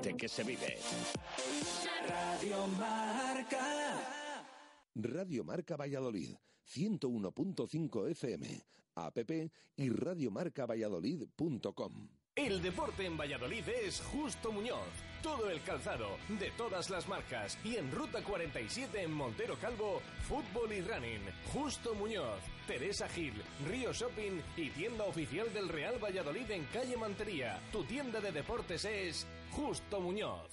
deporte que se vive. Radio Marca. Radio Marca Valladolid, 101.5 FM, app y radiomarcavalladolid.com. El deporte en Valladolid es Justo Muñoz. Todo el calzado, de todas las marcas. Y en Ruta 47 en Montero Calvo, fútbol y running. Justo Muñoz, Teresa Gil, Río Shopping y tienda oficial del Real Valladolid en calle Mantería. Tu tienda de deportes es Justo Muñoz.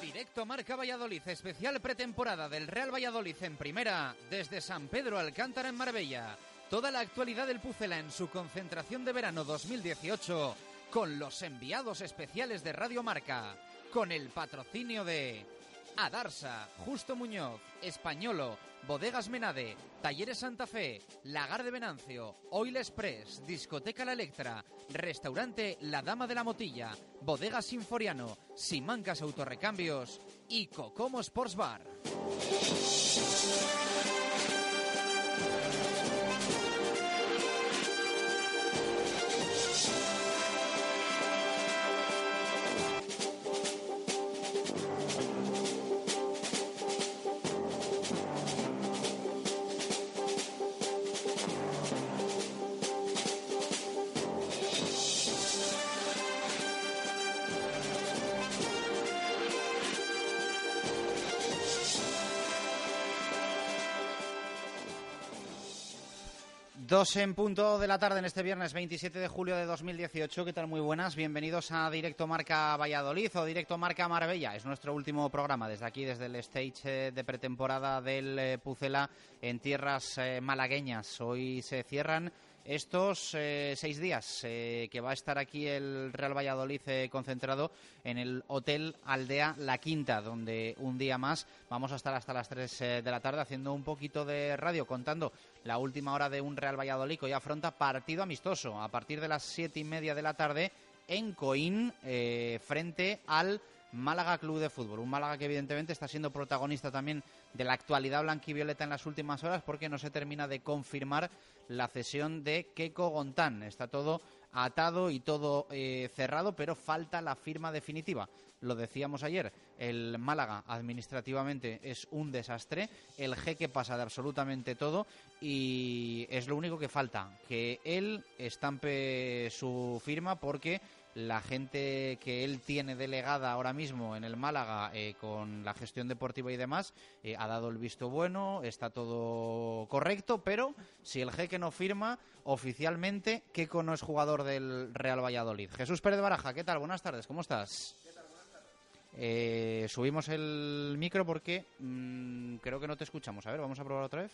Directo Marca Valladolid, especial pretemporada del Real Valladolid en primera, desde San Pedro Alcántara en Marbella. Toda la actualidad del Pucela en su concentración de verano 2018 con los enviados especiales de Radio Marca, con el patrocinio de Adarsa, Justo Muñoz, Españolo, Bodegas Menade, Talleres Santa Fe, Lagar de Venancio, Oil Express, Discoteca La Electra, Restaurante La Dama de la Motilla, Bodegas Sinforiano, Simancas Autorrecambios y Cocomo Sports Bar. Dos en punto de la tarde en este viernes 27 de julio de 2018. ¿Qué tal? Muy buenas. Bienvenidos a Directo Marca Valladolid o Directo Marca Marbella. Es nuestro último programa desde aquí, desde el stage eh, de pretemporada del eh, Pucela en tierras eh, malagueñas. Hoy se cierran estos eh, seis días eh, que va a estar aquí el Real Valladolid eh, concentrado en el Hotel Aldea La Quinta, donde un día más vamos a estar hasta las 3 de la tarde haciendo un poquito de radio, contando la última hora de un Real Valladolid que hoy afronta partido amistoso a partir de las siete y media de la tarde en Coín frente al Málaga Club de Fútbol. Un Málaga que evidentemente está siendo protagonista también de la actualidad blanquivioleta en las últimas horas porque no se termina de confirmar la cesión de Keiko Gontán. Está todo atado y todo eh, cerrado, pero falta la firma definitiva. Lo decíamos ayer, el Málaga administrativamente es un desastre, el jeque pasa de absolutamente todo y es lo único que falta, que él estampe su firma porque la gente que él tiene delegada ahora mismo en el Málaga eh, con la gestión deportiva y demás eh, ha dado el visto bueno, está todo correcto, pero si el jeque no firma oficialmente, Keco no es jugador del Real Valladolid. Jesús Pérez Baraja, ¿qué tal? Buenas tardes, ¿cómo estás? Eh, subimos el micro porque mm, creo que no te escuchamos. A ver, vamos a probar otra vez.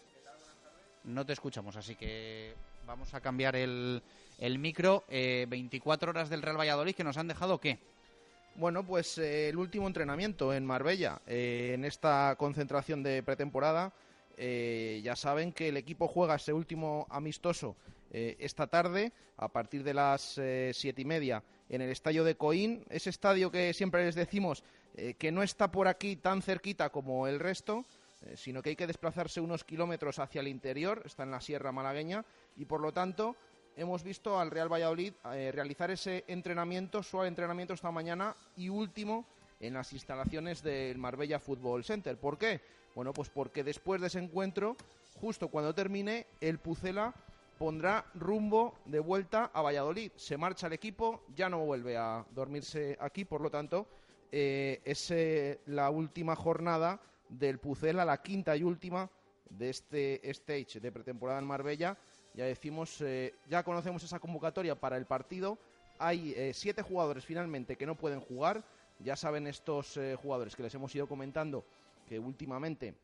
No te escuchamos, así que vamos a cambiar el, el micro. 24 horas del Real Valladolid que nos han dejado qué? Bueno, pues eh, el último entrenamiento en Marbella, eh, en esta concentración de pretemporada. Eh, ya saben que el equipo juega ese último amistoso esta tarde a partir de las siete y media en el estadio de Coín, ese estadio que siempre les decimos que no está por aquí tan cerquita como el resto, sino que hay que desplazarse unos kilómetros hacia el interior, está en la Sierra Malagueña, y por lo tanto hemos visto al Real Valladolid eh, realizar ese entrenamiento, suave entrenamiento esta mañana y último en las instalaciones del Marbella Football Center. ¿Por qué? Bueno, pues porque después de ese encuentro, justo cuando termine, el Pucela pondrá rumbo de vuelta a Valladolid. Se marcha el equipo, ya no vuelve a dormirse aquí, por lo tanto, eh, es eh, la última jornada del Pucela, la quinta y última de este stage de pretemporada en Marbella ya decimos, eh, ya conocemos esa convocatoria para el partido. Hay eh, siete jugadores finalmente que no pueden jugar. Ya saben estos eh, jugadores que les hemos ido comentando que últimamente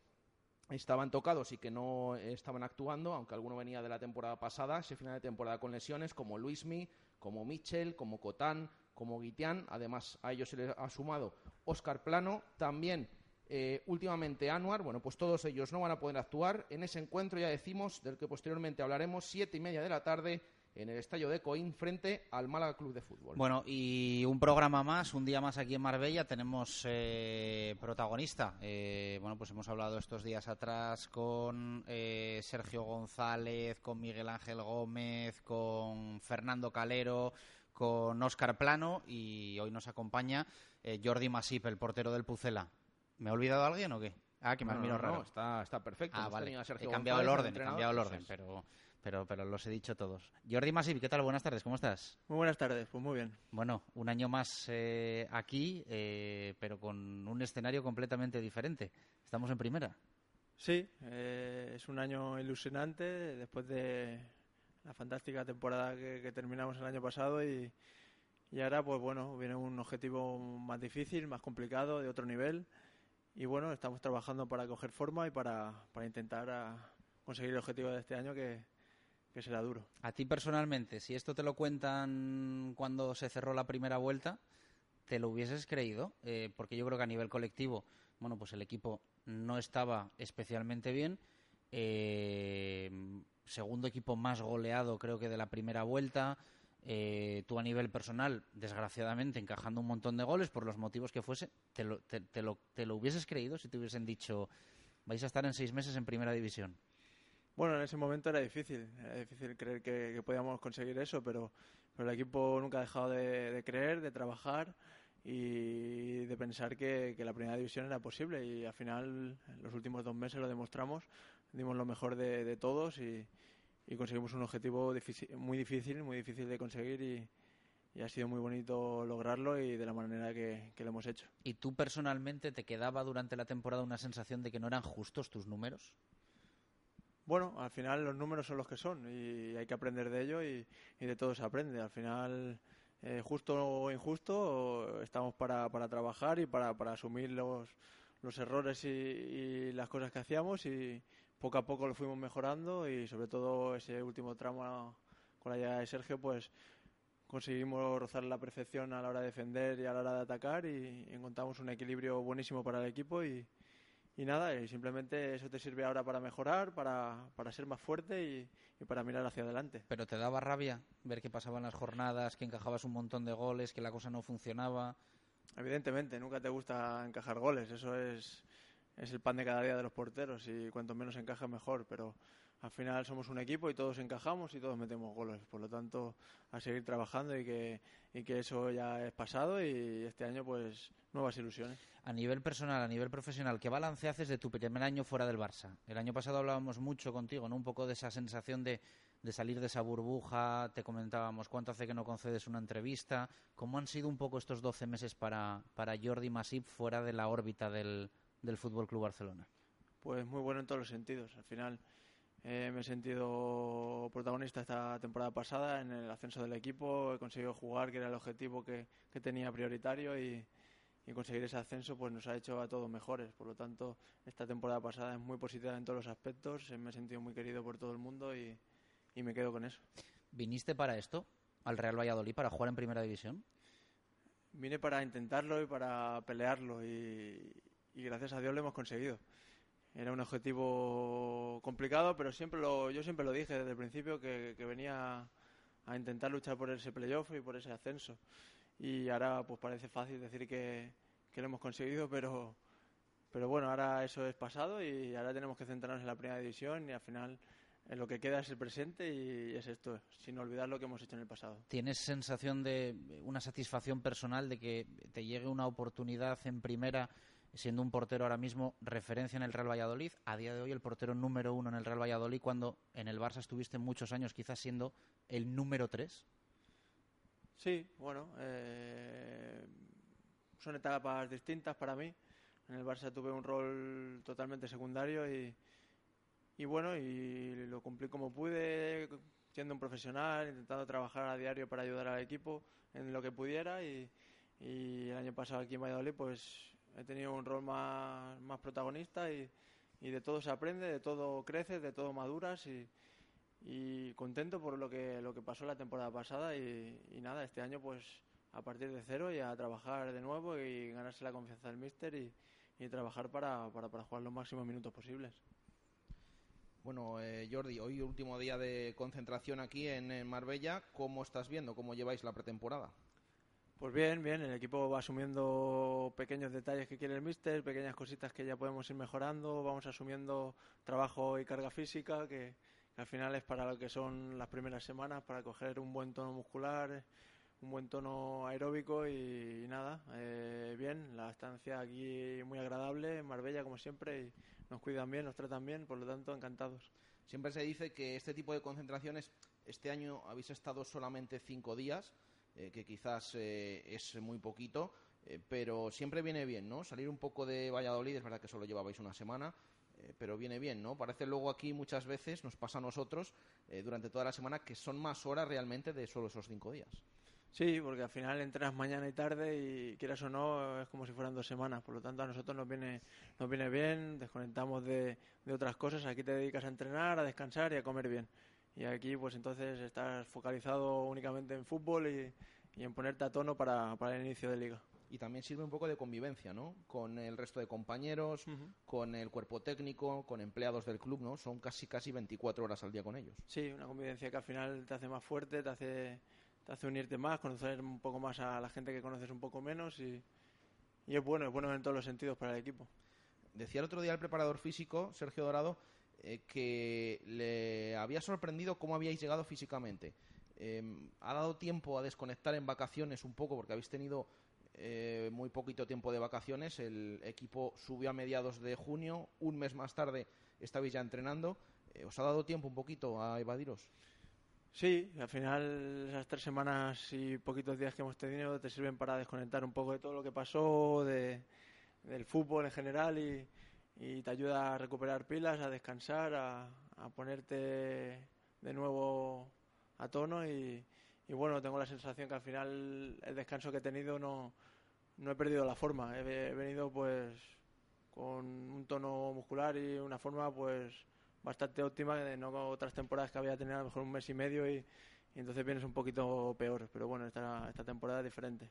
estaban tocados y que no estaban actuando, aunque alguno venía de la temporada pasada, ese final de temporada con lesiones, como Luismi, como Michel, como Cotán, como Guitián. Además, a ellos se les ha sumado Oscar Plano. También eh, últimamente Anuar, bueno, pues todos ellos no van a poder actuar en ese encuentro, ya decimos, del que posteriormente hablaremos, siete y media de la tarde en el estadio de Coín frente al Málaga Club de Fútbol. Bueno, y un programa más, un día más aquí en Marbella, tenemos eh, protagonista. Eh, bueno, pues hemos hablado estos días atrás con Sergio González, con Miguel Ángel Gómez, con Fernando Calero, con Óscar Plano y hoy nos acompaña eh, Jordi Masip, el portero del Pucela. ¿Me he olvidado alguien o qué? Ah, que me has No, mirado no, no, raro. está, está perfecto. Ah, vale. He cambiado el González, orden, he cambiado el orden, pero, pero, pero los he dicho todos. Jordi Masip, ¿qué tal? Buenas tardes, ¿cómo estás? Muy buenas tardes, pues muy bien. Bueno, un año más eh, aquí, eh, pero con un escenario completamente diferente. Estamos en primera. Sí, eh, es un año ilusionante después de la fantástica temporada que, que terminamos el año pasado y, y ahora pues bueno, viene un objetivo más difícil, más complicado, de otro nivel y bueno, estamos trabajando para coger forma y para, para intentar ah, conseguir el objetivo de este año que, que será duro. A ti personalmente, si esto te lo cuentan cuando se cerró la primera vuelta, ¿te lo hubieses creído? Eh, porque yo creo que a nivel colectivo, bueno, pues el equipo no estaba especialmente bien. Eh, segundo equipo más goleado, creo que de la primera vuelta. Eh, tú a nivel personal, desgraciadamente, encajando un montón de goles por los motivos que fuese, ¿te lo, te, lo, te lo hubieses creído si te hubiesen dicho vais a estar en seis meses en primera división? Bueno, en ese momento era difícil, era difícil creer que, que podíamos conseguir eso, pero, pero el equipo nunca ha dejado de, creer, de trabajar y de pensar que, que la primera división era posible y al final en los últimos dos meses lo demostramos, dimos lo mejor de todos y, y conseguimos un objetivo difícil- muy difícil, muy difícil de conseguir y, y ha sido muy bonito lograrlo y de la manera que, que lo hemos hecho. ¿Y tú personalmente te quedaba durante la temporada una sensación de que no eran justos tus números? Bueno, al final los números son los que son y hay que aprender de ello y, y de todo se aprende. Al final, eh, justo o injusto, estamos para, para trabajar y para, para asumir los, los errores y, y las cosas que hacíamos y poco a poco lo fuimos mejorando y sobre todo ese último tramo con la llegada de Sergio, pues conseguimos rozar la perfección a la hora de defender y a la hora de atacar y encontramos un equilibrio buenísimo para el equipo y, y nada, y simplemente eso te sirve ahora para mejorar, para, para ser más fuerte y, y para mirar hacia adelante. ¿Pero te daba rabia ver que pasaban las jornadas, que encajabas un montón de goles, que la cosa no funcionaba? Evidentemente, nunca te gusta encajar goles, eso es, es el pan de cada día de los porteros y cuanto menos encaja mejor, pero al final somos un equipo y todos encajamos y todos metemos goles, por lo tanto a seguir trabajando y que, y que eso ya es pasado y este año pues nuevas ilusiones. A nivel personal, a nivel profesional, ¿qué balance haces de tu primer año fuera del Barça? El año pasado hablábamos mucho contigo, ¿no? Un poco de esa sensación de, de salir de esa burbuja, te comentábamos cuánto hace que no concedes una entrevista. ¿Cómo han sido un poco estos 12 meses para, para Jordi Masip fuera de la órbita del, del Fútbol Club Barcelona? Pues muy bueno en todos los sentidos. Al final eh, me he sentido protagonista esta temporada pasada en el ascenso del equipo. He conseguido jugar, que era el objetivo que, que tenía prioritario, y, y conseguir ese ascenso pues nos ha hecho a todos mejores. Por lo tanto, esta temporada pasada es muy positiva en todos los aspectos. Eh, Me he sentido muy querido por todo el mundo y, y me quedo con eso. ¿Viniste para esto, al Real Valladolid, para jugar en Primera División? Vine para intentarlo y para pelearlo y, y gracias a Dios lo hemos conseguido. Era un objetivo complicado, pero siempre lo, yo siempre lo dije desde el principio que, que venía a intentar luchar por ese playoff y por ese ascenso. Y ahora pues parece fácil decir que, que lo hemos conseguido, pero, pero bueno, ahora eso es pasado y ahora tenemos que centrarnos en la primera división y al final lo que queda es el presente y es esto, sin olvidar lo que hemos hecho en el pasado. ¿Tienes sensación de una satisfacción personal de que te llegue una oportunidad en primera, siendo un portero ahora mismo referencia en el Real Valladolid? A día de hoy el portero número uno en el Real Valladolid, cuando en el Barça estuviste muchos años quizás siendo el número tres. Sí, bueno, eh, son etapas distintas para mí. En el Barça tuve un rol totalmente secundario y, y bueno, y lo cumplí como pude, siendo un profesional, intentando trabajar a diario para ayudar al equipo en lo que pudiera y, y el año pasado aquí en Valladolid pues he tenido un rol más, más protagonista y, y de todo se aprende, de todo creces, de todo maduras y, y contento por lo que lo que pasó la temporada pasada y, y nada, este año pues a partir de cero y a trabajar de nuevo y ganarse la confianza del míster y, trabajar para, para, para jugar los máximos minutos posibles. Bueno, eh, Jordi, hoy último día de concentración aquí en, en Marbella. ¿Cómo estás viendo? ¿Cómo lleváis la pretemporada? Pues bien, bien, el equipo va asumiendo pequeños detalles que quiere el míster, pequeñas cositas que ya podemos ir mejorando, vamos asumiendo trabajo y carga física que, que al final es para lo que son las primeras semanas, para coger un buen tono muscular, un buen tono aeróbico y, nada, eh, bien, la estancia aquí muy agradable en Marbella como siempre y nos cuidan bien, nos tratan bien, por lo tanto encantados. Siempre se dice que este tipo de concentraciones, este año habéis estado solamente cinco días, eh, que quizás eh, es muy poquito, pero siempre viene bien, ¿no? Salir un poco de Valladolid, es verdad que solo llevabais una semana, pero viene bien, ¿no? Parece luego aquí muchas veces, nos pasa a nosotros, durante toda la semana, que son más horas realmente de solo esos cinco días. Sí, porque al final entrenas mañana y tarde y quieras o no es como si fueran dos semanas. Por lo tanto a nosotros nos viene, nos viene bien, desconectamos de, de otras cosas. Aquí te dedicas a entrenar, a descansar y a comer bien. Y aquí pues entonces estás focalizado únicamente en fútbol y, y en ponerte a tono para, para, el inicio de liga. Y también sirve un poco de convivencia, ¿no? Con el resto de compañeros, con el cuerpo técnico, con empleados del club, ¿no? Son casi casi 24 horas al día con ellos. Sí, una convivencia que al final te hace más fuerte, te hace te hace unirte más, conocer un poco más a la gente que conoces un poco menos y, es bueno, es bueno en todos los sentidos para el equipo. Decía el otro día el preparador físico, Sergio Dorado, eh, que le había sorprendido cómo habíais llegado físicamente. Em, ¿Ha dado tiempo a desconectar en vacaciones un poco? Porque habéis tenido eh, muy poquito tiempo de vacaciones. El equipo subió a mediados de junio, un mes más tarde estabais ya entrenando. Eh, ¿Os ha dado tiempo un poquito a evadiros? Sí, al final esas tres semanas y poquitos días que hemos tenido te sirven para desconectar un poco de todo lo que pasó, de, del fútbol en general y, te ayuda a recuperar pilas, a descansar, a, ponerte de nuevo a tono y, bueno, tengo la sensación que al final el descanso que he tenido no, no he perdido la forma, he venido pues con un tono muscular y una forma pues bastante óptima, de no otras temporadas que había tenido a lo mejor un mes y medio y, entonces vienes un poquito peor. Pero bueno, esta, esta temporada es diferente.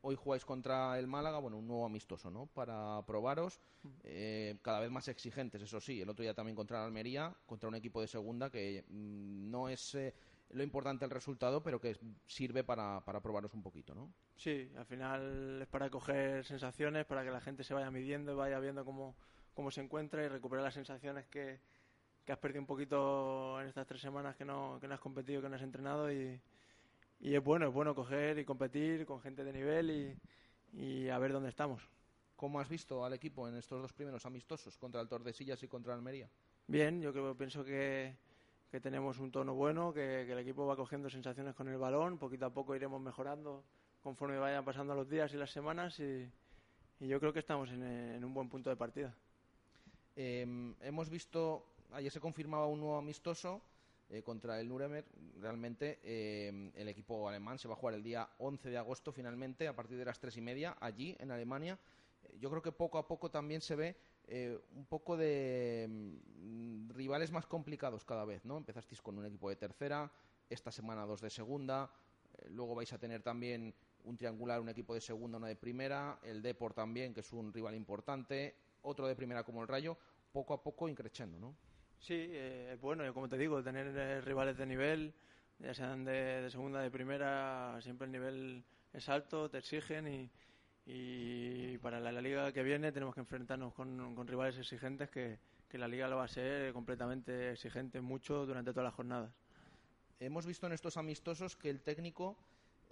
Hoy jugáis contra el Málaga, bueno, un nuevo amistoso, ¿no? Para probaros, eh, cada vez más exigentes, eso sí. El otro día también contra el Almería, contra un equipo de segunda que mm, no es eh, lo importante el resultado, pero que sirve para, para probaros un poquito, ¿no? Sí, al final es para coger sensaciones, para que la gente se vaya midiendo y vaya viendo cómo cómo se encuentra y recuperar las sensaciones que, has perdido un poquito en estas tres semanas que no, que no has competido, que no has entrenado y, es bueno, es bueno coger y competir con gente de nivel y, a ver dónde estamos. ¿Cómo has visto al equipo en estos dos primeros amistosos contra el Tordesillas y contra Almería? Bien, yo creo, pienso que, tenemos un tono bueno, que, el equipo va cogiendo sensaciones con el balón, poquito a poco iremos mejorando conforme vayan pasando los días y las semanas y, yo creo que estamos en un buen punto de partida. Em, hemos visto, ayer se confirmaba un nuevo amistoso eh, contra el Nuremberg. Realmente em, el equipo alemán se va a jugar el día 11 de agosto finalmente a partir de las tres y media allí en Alemania. Eh, yo creo que poco a poco también se ve eh, un poco de em, rivales más complicados cada vez, ¿no? Empezasteis con un equipo de tercera, esta semana dos de segunda, luego vais a tener también un triangular, un equipo de segunda, uno de primera, el Deport también, que es un rival importante, otro de primera como el Rayo, poco a poco increciendo, ¿no? Sí, eh, bueno, como te digo, tener eh, rivales de nivel, ya sean de, segunda, de primera, siempre el nivel es alto, te exigen y, y para la, liga que viene tenemos que enfrentarnos con, rivales exigentes que, que, la liga lo va a ser completamente exigente mucho durante todas las jornadas. Hemos visto en estos amistosos que el técnico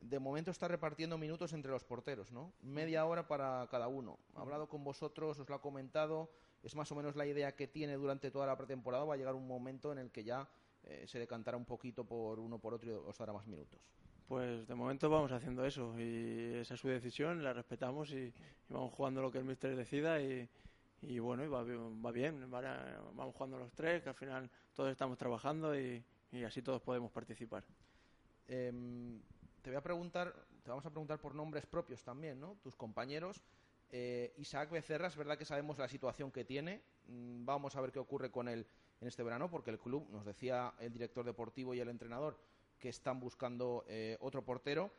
de momento está repartiendo minutos entre los porteros, ¿no? Media hora para cada uno. Ha hablado con vosotros, os lo ha comentado, es más o menos la idea que tiene durante toda la pretemporada. Va a llegar un momento en el que ya eh, se decantará un poquito por uno por otro y os dará más minutos. Pues de momento vamos haciendo eso y esa es su decisión, la respetamos y, vamos jugando lo que el míster decida y, bueno, va, bien, vamos jugando los tres, que al final todos estamos trabajando y, así todos podemos participar. Em, te voy a preguntar, te vamos a preguntar por nombres propios también, ¿no? Tus compañeros. Eh, Isaac Becerra, es verdad que sabemos la situación que tiene. Mm, vamos a ver qué ocurre con él en este verano, porque el club, nos decía el director deportivo y el entrenador, que están buscando eh, otro portero.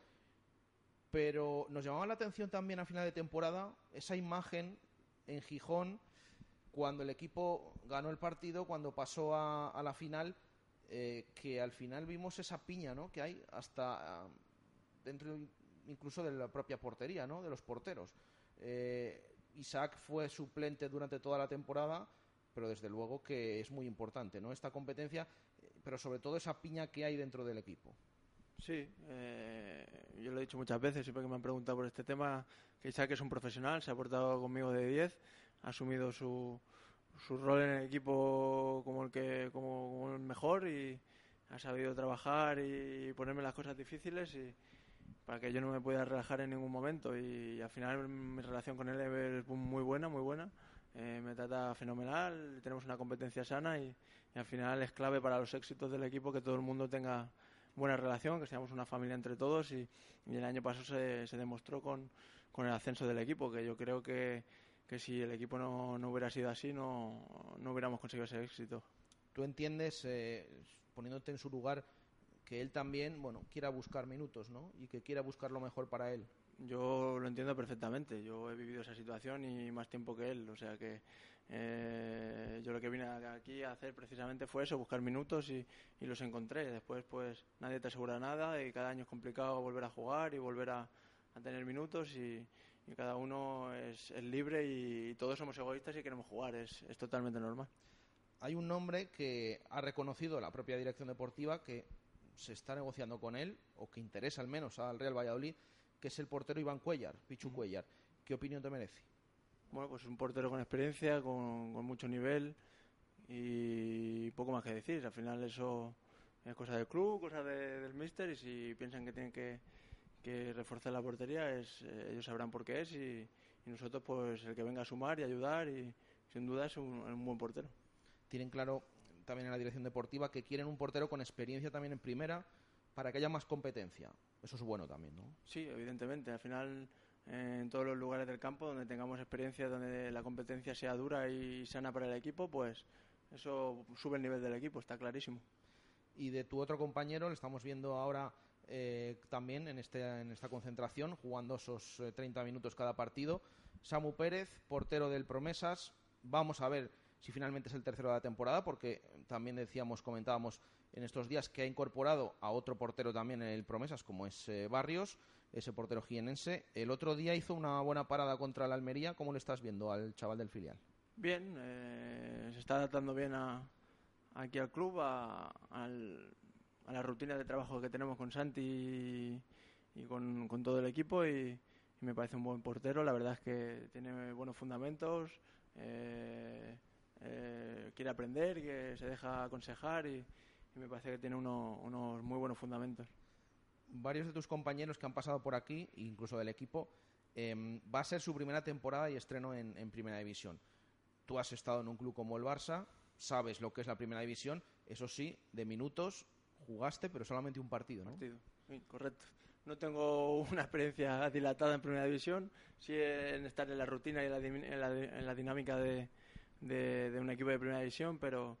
Pero nos llamaba la atención también a final de temporada esa imagen en Gijón, cuando el equipo ganó el partido, cuando pasó a, la final, eh, que al final vimos esa piña ¿no? que hay hasta dentro incluso de la propia portería, ¿no? De los porteros. Eh, Isaac fue suplente durante toda la temporada, pero desde luego que es muy importante, ¿no? Esta competencia, eh, pero sobre todo esa piña que hay dentro del equipo. Sí, eh, yo lo he dicho muchas veces, siempre que me han preguntado por este tema, que Isaac es un profesional, se ha portado conmigo de 10, ha asumido su, su rol en el equipo como el, que, como, como el mejor y ha sabido trabajar y ponerme las cosas difíciles y para que yo no me pueda relajar en ningún momento y, al final mi relación con él es muy buena, muy buena. Eh, me trata fenomenal, tenemos una competencia sana y, y al final es clave para los éxitos del equipo que todo el mundo tenga buena relación, que seamos una familia entre todos y, y el año pasado se, se demostró con, con, el ascenso del equipo, que yo creo que, que si el equipo no, no, hubiera sido así no, no hubiéramos conseguido ese éxito. ¿Tú entiendes, eh, poniéndote en su lugar, que él también, bueno, quiera buscar minutos, ¿no? Y que quiera buscar lo mejor para él. Yo lo entiendo perfectamente. Yo he vivido esa situación y más tiempo que él. O sea que eh, yo lo que vine aquí a hacer precisamente fue eso, buscar minutos y, y, los encontré. Después, pues nadie te asegura nada y cada año es complicado volver a jugar y volver a, a tener minutos y, y cada uno es, es libre y, y, todos somos egoístas y queremos jugar. Es, es totalmente normal. Hay un nombre que ha reconocido la propia dirección deportiva que se está negociando con él, o que interesa al menos al Real Valladolid, que es el portero Iván Cuellar, Pichu Cuellar. ¿Qué opinión te merece? Bueno, pues un portero con experiencia, con, con, mucho nivel y poco más que decir. Al final eso es cosa del club, cosa de, del míster y si piensan que tienen que, que reforzar la portería, es, eh, ellos sabrán por qué es y, y, nosotros pues el que venga a sumar y ayudar y sin duda es un, un buen portero. Tienen claro también en la dirección deportiva que quieren un portero con experiencia también en primera para que haya más competencia. Eso es bueno también, ¿no? Sí, evidentemente. Al final, eh, en todos los lugares del campo donde tengamos experiencia, donde la competencia sea dura y sana para el equipo, pues eso sube el nivel del equipo, está clarísimo. Y de tu otro compañero, le estamos viendo ahora eh, también en, este, en esta concentración, jugando esos eh, 30 minutos cada partido. Samu Pérez, portero del Promesas. Vamos a ver si finalmente es el tercero de la temporada, porque también decíamos, comentábamos en estos días que ha incorporado a otro portero también en el Promesas, como es eh, Barrios, ese portero jienense. El otro día hizo una buena parada contra la Almería. ¿Cómo le estás viendo al chaval del filial? Bien, eh, se está adaptando bien a, aquí al club, a, al, a, la rutina de trabajo que tenemos con Santi y, con, todo el equipo y, y, me parece un buen portero. La verdad es que tiene buenos fundamentos. Eh, eh, quiere aprender, que se deja aconsejar y, y me parece que tiene uno, unos muy buenos fundamentos. Varios de tus compañeros que han pasado por aquí, incluso del equipo, eh, va a ser su primera temporada y estreno en, en, Primera División. Tú has estado en un club como el Barça, sabes lo que es la Primera División, eso sí, de minutos jugaste, pero solamente un partido, ¿no? Partido, sí, correcto. No tengo una experiencia dilatada en Primera División, sí en estar en la rutina y en la, en la, en la dinámica de, de, de, un equipo de primera división, pero,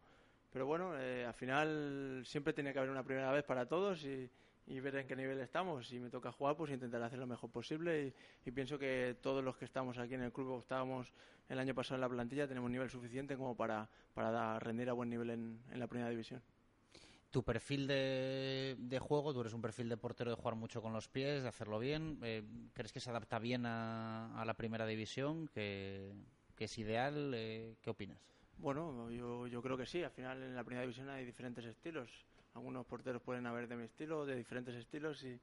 pero bueno, eh, al final siempre tiene que haber una primera vez para todos y, y, ver en qué nivel estamos. Si me toca jugar, pues intentar hacer lo mejor posible y, pienso que todos los que estamos aquí en el club estábamos el año pasado en la plantilla tenemos nivel suficiente como para, para rendir a buen nivel en, en la primera división tu perfil de, de, juego, tú eres un perfil de portero de jugar mucho con los pies, de hacerlo bien. Eh, ¿Crees que se adapta bien a, a la primera división? Que, que es ideal. Eh, ¿Qué opinas? Bueno, yo, yo creo que sí. Al final en la primera división hay diferentes estilos. Algunos porteros pueden haber de mi estilo, de diferentes estilos y, y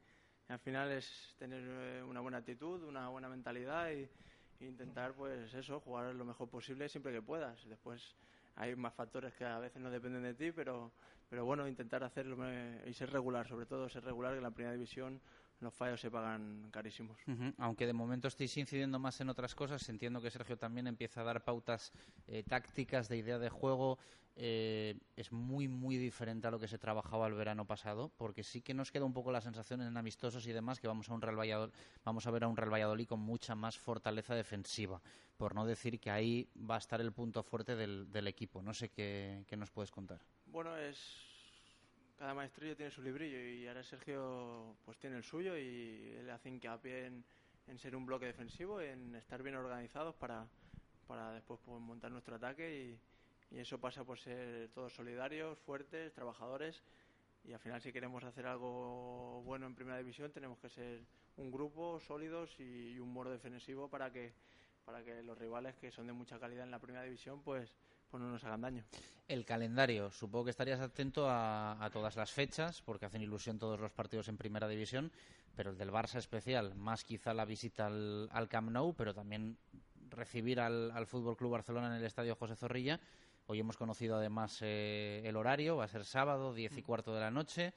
al final es tener eh, una buena actitud, una buena mentalidad y, e intentar pues eso, jugar lo mejor posible siempre que puedas. Después hay más factores que a veces no dependen de ti, pero, pero bueno, intentar hacerlo y ser regular, sobre todo ser regular, que en la primera división los fallos se pagan carísimos. Uh -huh. Aunque de momento estéis incidiendo más en otras cosas, entiendo que Sergio también empieza a dar pautas eh, tácticas de idea de juego. Eh, es muy, muy diferente a lo que se trabajaba el verano pasado, porque sí que nos queda un poco la sensación en amistosos y demás que vamos a un Real Valladolid, vamos a ver a un Real Valladolid con mucha más fortaleza defensiva, por no decir que ahí va a estar el punto fuerte del, del equipo. No sé qué, qué nos puedes contar. Bueno, es cada maestrillo tiene su librillo y ahora Sergio pues tiene el suyo y él hace hincapié en, ser un bloque defensivo, en estar bien organizados para, para después pues, montar nuestro ataque y, y, eso pasa por ser todos solidarios, fuertes, trabajadores y al final si queremos hacer algo bueno en primera división tenemos que ser un grupo sólidos y, y un muro defensivo para que para que los rivales que son de mucha calidad en la primera división pues pues no nos hagan daño. El calendario, supongo que estarías atento a, a, todas las fechas, porque hacen ilusión todos los partidos en primera división, pero el del Barça especial, más quizá la visita al, al Camp Nou, pero también recibir al, al Fútbol Club Barcelona en el Estadio José Zorrilla. Hoy hemos conocido además eh, el horario, va a ser sábado, diez y cuarto de la noche.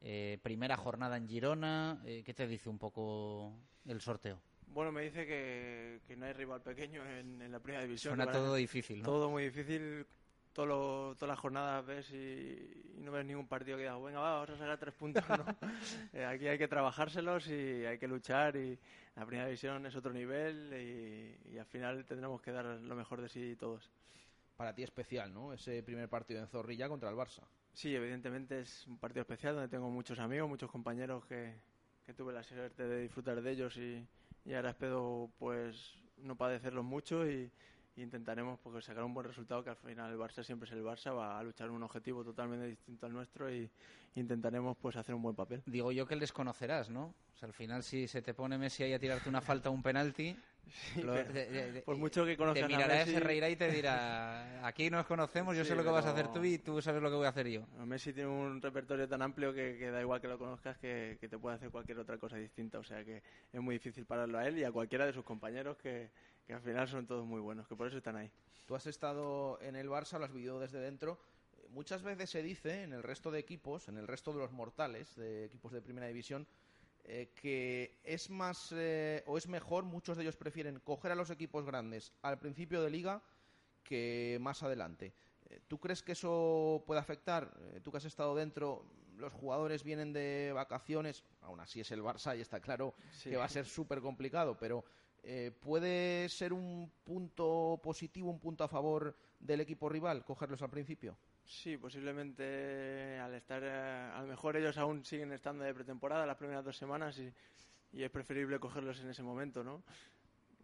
Eh, primera jornada en Girona. Eh, ¿Qué te dice un poco el sorteo? Bueno, me dice que, que no hay rival pequeño en, en la primera división. Suena todo difícil, ¿no? Todo muy difícil. Todo lo- todas las jornadas ves y, y no ves ningún partido que diga, venga, va, vamos a sacar tres puntos. ¿no? Eh, aquí hay que trabajárselos y hay que luchar y la primera división es otro nivel y, y al final tendremos que dar lo mejor de sí todos. Para ti especial, ¿no? Ese primer partido en Zorrilla contra el Barça. Sí, evidentemente es un partido especial donde tengo muchos amigos, muchos compañeros que, que tuve la suerte de disfrutar de ellos y, y ahora espero pues no padecerlos mucho y, intentaremos pues, sacar un buen resultado que al final el Barça siempre es el Barça, va a luchar un objetivo totalmente distinto al nuestro y intentaremos pues hacer un buen papel. Digo yo que les conocerás, ¿no? Al final si se te pone Messi ahí a tirarte una falta o un penalti, lo- pero de- de- de- por mucho que te conozcas a mirará Messi- ese reirá y te dirá, aquí nos conocemos, yo Sí, sé lo que vas a hacer tú y tú sabes lo que voy a hacer yo. Messi tiene un repertorio tan amplio que, que da igual que lo conozcas que, que te puede hacer cualquier otra cosa distinta. O sea que es muy difícil pararlo a él y a cualquiera de sus compañeros que, que al final son todos muy buenos, que por eso están ahí. Tú has estado en el Barça, lo has vivido desde dentro. Muchas veces se dice en el resto de equipos, en el resto de los mortales de equipos de primera división, eh, que es más eh, o es mejor, muchos de ellos prefieren coger a los equipos grandes al principio de liga que más adelante. Eh, ¿Tú crees que eso puede afectar? Eh, Tú que has estado dentro, los jugadores vienen de vacaciones, aún así es el Barça y está claro Sí. que va a ser súper complicado, pero eh, ¿puede ser un punto positivo, un punto a favor del equipo rival cogerlos al principio? Sí, posiblemente al estar, eh, a lo mejor ellos aún siguen estando de pretemporada las primeras dos semanas y, y es preferible cogerlos en ese momento, ¿no?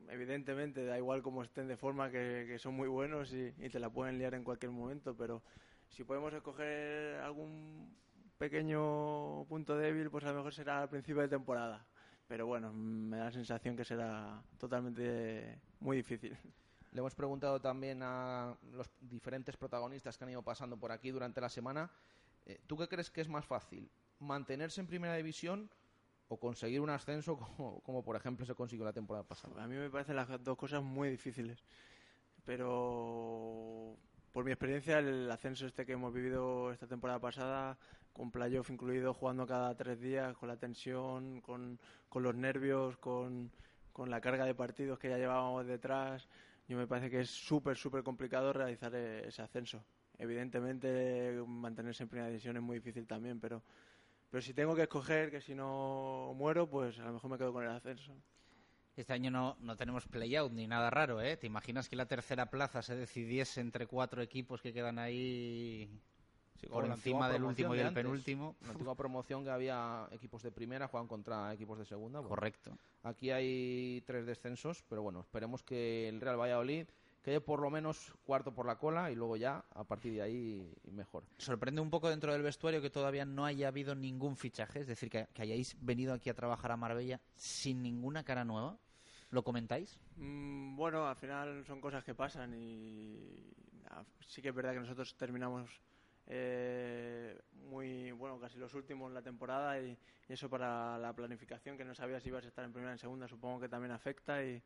Evidentemente, da igual cómo estén de forma, que, que son muy buenos y te la pueden liar en cualquier momento, pero si podemos escoger algún pequeño punto débil, pues a lo mejor será al principio de temporada. Pero bueno, me da la sensación que será totalmente muy difícil. Le hemos preguntado también a los diferentes protagonistas que han ido pasando por aquí durante la semana. eh, ¿Tú qué crees que es más fácil? ¿Mantenerse en primera división o conseguir un ascenso como, como, por ejemplo se consiguió la temporada pasada? A mí me parecen las dos cosas muy difíciles. Pero por mi experiencia, el ascenso este que hemos vivido esta temporada pasada, con playoff incluido, jugando cada tres días, con la tensión, con, con los nervios, con, con la carga de partidos que ya llevábamos detrás, yo me parece que es súper, súper complicado realizar e- ese ascenso. Evidentemente, mantenerse en primera división es muy difícil también, pero, pero si tengo que escoger, que si no muero, pues a lo mejor me quedo con el ascenso. Este año no, no tenemos play-out ni nada raro, ¿eh? ¿Te imaginas que la tercera plaza se decidiese entre cuatro equipos que quedan ahí Sí, por encima del último y antes. penúltimo? La antigua promoción que había equipos de primera juegan contra equipos de segunda. Bueno, Correcto. Aquí hay tres descensos, pero bueno, esperemos que el Real Valladolid quede por lo menos cuarto por la cola y luego ya, a partir de ahí, mejor. Sorprende un poco dentro del vestuario que todavía no haya habido ningún fichaje, es decir, que, que hayáis venido aquí a trabajar a Marbella sin ninguna cara nueva. ¿Lo comentáis? Mm, Bueno, al final son cosas que pasan y ah, sí que es verdad que nosotros terminamos eh, muy, bueno, casi los últimos en la temporada y, y eso para la planificación, que no sabías si ibas a estar en primera o en segunda, supongo que también afecta y,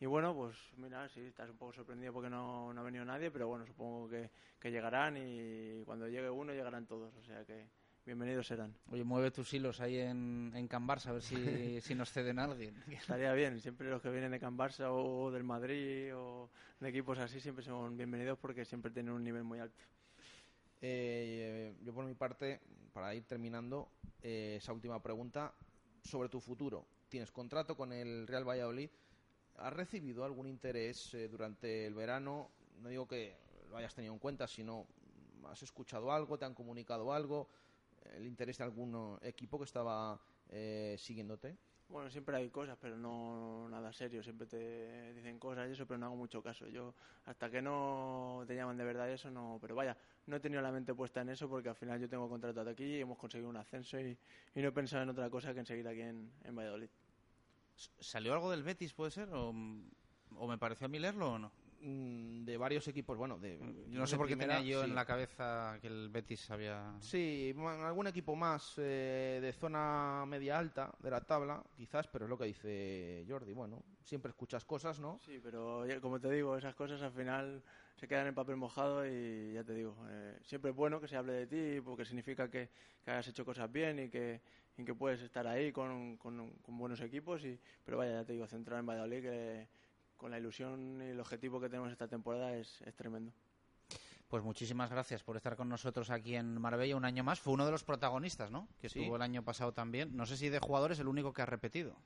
y bueno, pues mira, sí, estás un poco sorprendido porque no, no ha venido nadie, pero bueno, supongo que, que llegarán y cuando llegue uno llegarán todos, o sea que bienvenidos serán. Oye, mueve tus hilos ahí en, en Can Barça a ver si, si nos ceden a alguien. Estaría bien, siempre los que vienen de Can Barça o del Madrid o de equipos así siempre son bienvenidos porque siempre tienen un nivel muy alto. Eh, yo por mi parte, para ir terminando, eh, esa última pregunta sobre tu futuro. ¿Tienes contrato con el Real Valladolid? ¿Has recibido algún interés eh, durante el verano? No digo que lo hayas tenido en cuenta, sino has escuchado algo, te han comunicado algo, el interés de algún equipo que estaba eh, siguiéndote. Bueno, siempre hay cosas, pero no nada serio. Siempre te dicen cosas y eso, pero no hago mucho caso. Yo, hasta que no te llaman de verdad eso, no. Pero vaya, no he tenido la mente puesta en eso porque al final yo tengo contrato de aquí y hemos conseguido un ascenso y, y no he pensado en otra cosa que en seguir aquí en, en Valladolid. ¿Salió algo del Betis, puede ser? ¿O, o me pareció a mí leerlo o no? mm, de varios equipos, bueno, de... No sé por qué primera, tenía yo sí. en la cabeza que el Betis había... Sí, algún equipo más eh, de zona media alta de la tabla, quizás, pero es lo que dice Jordi. Bueno, siempre escuchas cosas, ¿no? Sí, pero como te digo, esas cosas al final se quedan en papel mojado y ya te digo, eh, siempre es bueno que se hable de ti porque significa que, que has hecho cosas bien y que, y que puedes estar ahí con, con- con buenos equipos. Y, pero vaya, ya te digo, centrar en Valladolid que con la ilusión y el objetivo que tenemos esta temporada es, es tremendo. Pues muchísimas gracias por estar con nosotros aquí en Marbella un año más. Fue uno de los protagonistas, ¿no? Que Sí. estuvo el año pasado también. No sé si de jugadores el único que ha repetido.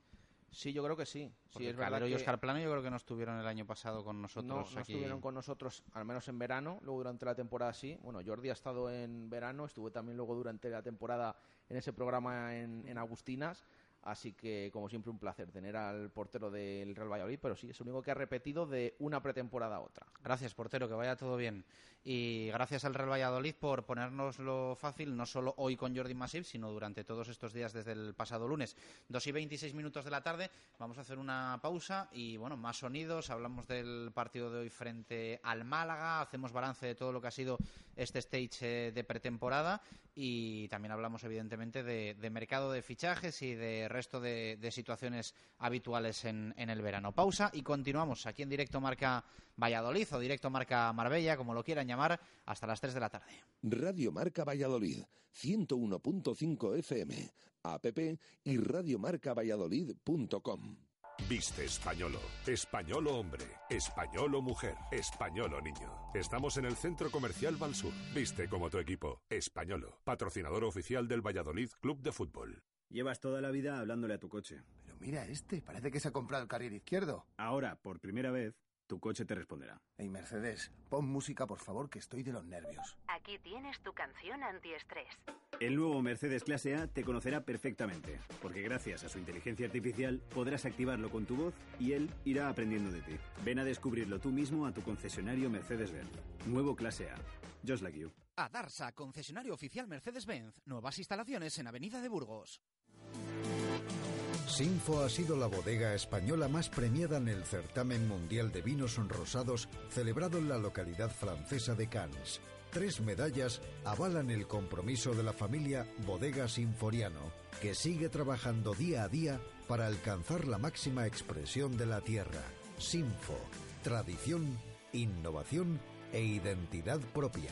Sí, yo creo que sí. Sí, es verdad y Oscar Plano yo creo que no estuvieron el año pasado con nosotros no, estuvieron con nosotros, al menos en verano, luego durante la temporada sí. Bueno, Jordi ha estado en verano, estuve también luego durante la temporada en ese programa en, en Agustinas. Así que, como siempre, un placer tener al portero del Real Valladolid, pero sí, es el único que ha repetido de una pretemporada a otra. Gracias, portero, que vaya todo bien. Y gracias al Real Valladolid por ponernoslo fácil, no solo hoy con Jordi Masip, sino durante todos estos días desde el pasado lunes. Dos y 26 minutos de la tarde, vamos a hacer una pausa y, bueno, más sonidos. Hablamos del partido de hoy frente al Málaga, hacemos balance de todo lo que ha sido este stage eh, de pretemporada y también hablamos, evidentemente, de, mercado de fichajes y de resto de, situaciones habituales en, en el verano. Pausa y continuamos aquí en directo Marca Valladolid o directo Marca Marbella, como lo quieran llamar, hasta las 3 de la tarde. Radio Marca Valladolid, 101.5 FM, app y radiomarcavalladolid.com. Viste españolo. Españolo hombre. Españolo mujer. Españolo niño. Estamos en el Centro Comercial Valsur. Viste como tu equipo. Españolo. Patrocinador oficial del Valladolid Club de Fútbol. Llevas toda la vida hablándole a tu coche. Pero mira este, parece que se ha comprado el carril izquierdo. Ahora, por primera vez, tu coche te responderá. Ey, Mercedes, pon música, por favor, que estoy de los nervios. Aquí tienes tu canción antiestrés. El nuevo Mercedes Clase A te conocerá perfectamente, porque gracias a su inteligencia artificial podrás activarlo con tu voz y él irá aprendiendo de ti. Ven a descubrirlo tú mismo a tu concesionario Mercedes-Benz. Nuevo Clase A. Just like you. A Darsa, concesionario oficial Mercedes-Benz. Nuevas instalaciones en Avenida de Burgos. Sinfo ha sido la bodega española más premiada en el certamen mundial de vinos rosados celebrado en la localidad francesa de Cannes. Tres medallas avalan el compromiso de la familia Bodega Sinforiano, que sigue trabajando día a día para alcanzar la máxima expresión de la tierra. Sinfo, tradición, innovación e identidad propia.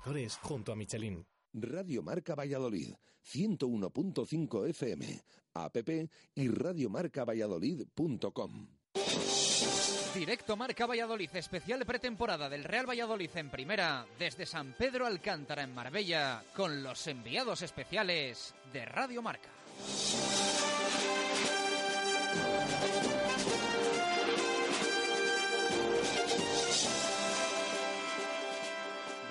Junto a Michelin. Radio Marca Valladolid, 101.5 FM, app y radiomarcavalladolid.com. Directo Marca Valladolid, especial pretemporada del Real Valladolid en primera, desde San Pedro Alcántara en Marbella, con los enviados especiales de Radio Marca.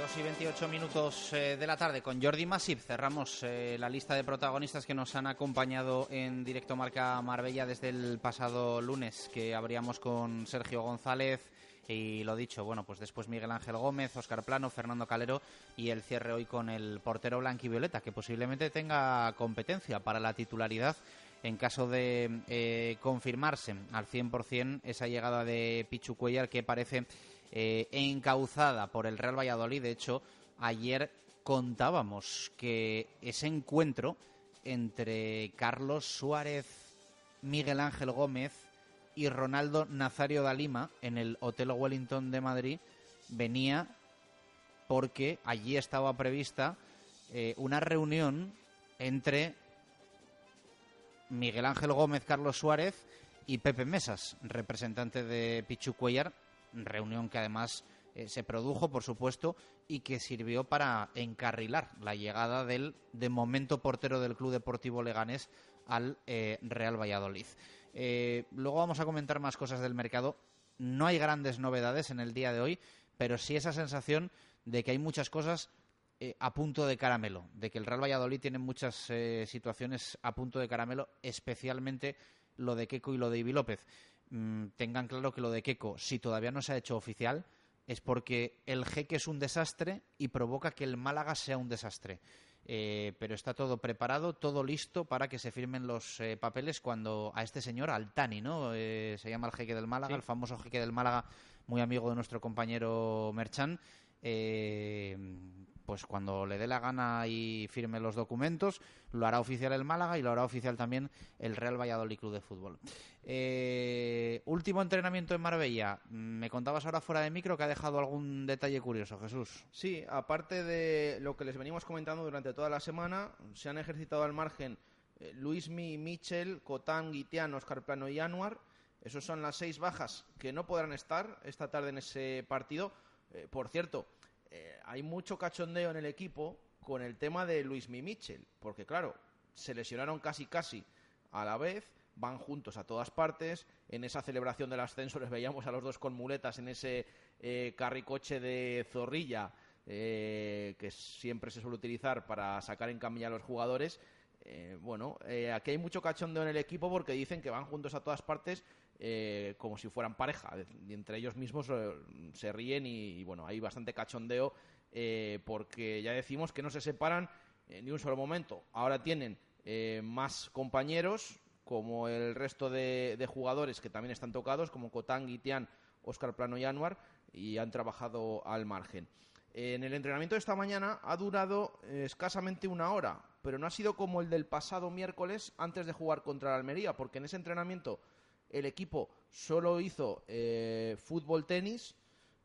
Dos y 28 minutos eh, de la tarde con Jordi Masip. Cerramos eh, la lista de protagonistas que nos han acompañado en directo Marca Marbella desde el pasado lunes, que abríamos con Sergio González. Y lo dicho, bueno, pues después Miguel Ángel Gómez, Óscar Plano, Fernando Calero y el cierre hoy con el portero Blanquivioleta, que posiblemente tenga competencia para la titularidad en caso de eh, confirmarse al 100% esa llegada de Pichu Cuellar que parece eh, encauzada por el Real Valladolid. De hecho, ayer contábamos que ese encuentro entre Carlos Suárez, Miguel Ángel Gómez y Ronaldo Nazario da Lima en el Hotel Wellington de Madrid venía porque allí estaba prevista eh, una reunión entre Miguel Ángel Gómez, Carlos Suárez y Pepe Mesas, representante de Pichu Cuellar, reunión que además eh, se produjo, por supuesto, y que sirvió para encarrilar la llegada del, de momento, portero del Club Deportivo Leganés al eh, Real Valladolid. Eh, luego vamos a comentar más cosas del mercado, no hay grandes novedades en el día de hoy, pero sí esa sensación de que hay muchas cosas a punto de caramelo, de que el Real Valladolid tiene muchas situaciones a punto de caramelo, especialmente lo de Keco y lo de Ibi López. Mm, tengan claro que lo de Keco, si todavía no se ha hecho oficial, es porque el jeque es un desastre y provoca que el Málaga sea un desastre. Eh, pero está todo preparado, todo listo para que se firmen los eh, papeles cuando a este señor, Altani, ¿no? Eh, se llama el jeque del Málaga, el famoso jeque del Málaga, muy amigo de nuestro compañero Merchan. Pues cuando le dé la gana y firme los documentos, lo hará oficial el Málaga y lo hará oficial también el Real Valladolid Club de Fútbol. último entrenamiento en Marbella. Me contabas ahora fuera de micro que ha dejado algún detalle curioso, Jesús. Sí, aparte de lo que les venimos comentando durante toda la semana, se han ejercitado al margen eh, Luismi, Michel, Cotán, Guitián, Oscar Plano y Anuar. Esos son las seis bajas que no podrán estar esta tarde en ese partido. Eh, por cierto, eh, hay mucho cachondeo en el equipo con el tema de Luismi Michel, porque claro, se lesionaron casi casi a la vez, van juntos a todas partes. En esa celebración del ascenso les veíamos a los dos con muletas en ese carricoche de zorrilla eh, que siempre se suele utilizar para sacar en camilla a los jugadores. Eh, bueno, eh, aquí hay mucho cachondeo en el equipo porque dicen que van juntos a todas partes como si fueran pareja. Y entre ellos mismos se ríen y, bueno, hay bastante cachondeo porque ya decimos que no se separan ni un solo momento. Ahora tienen más compañeros como el resto de, jugadores que también están tocados, como Cotán, Guitián, Oscar Plano y Anuar, y han trabajado al margen. En el entrenamiento de esta mañana ha durado eh, escasamente una hora, pero no ha sido como el del pasado miércoles antes de jugar contra la Almería, porque en ese entrenamiento el equipo solo hizo eh, fútbol-tenis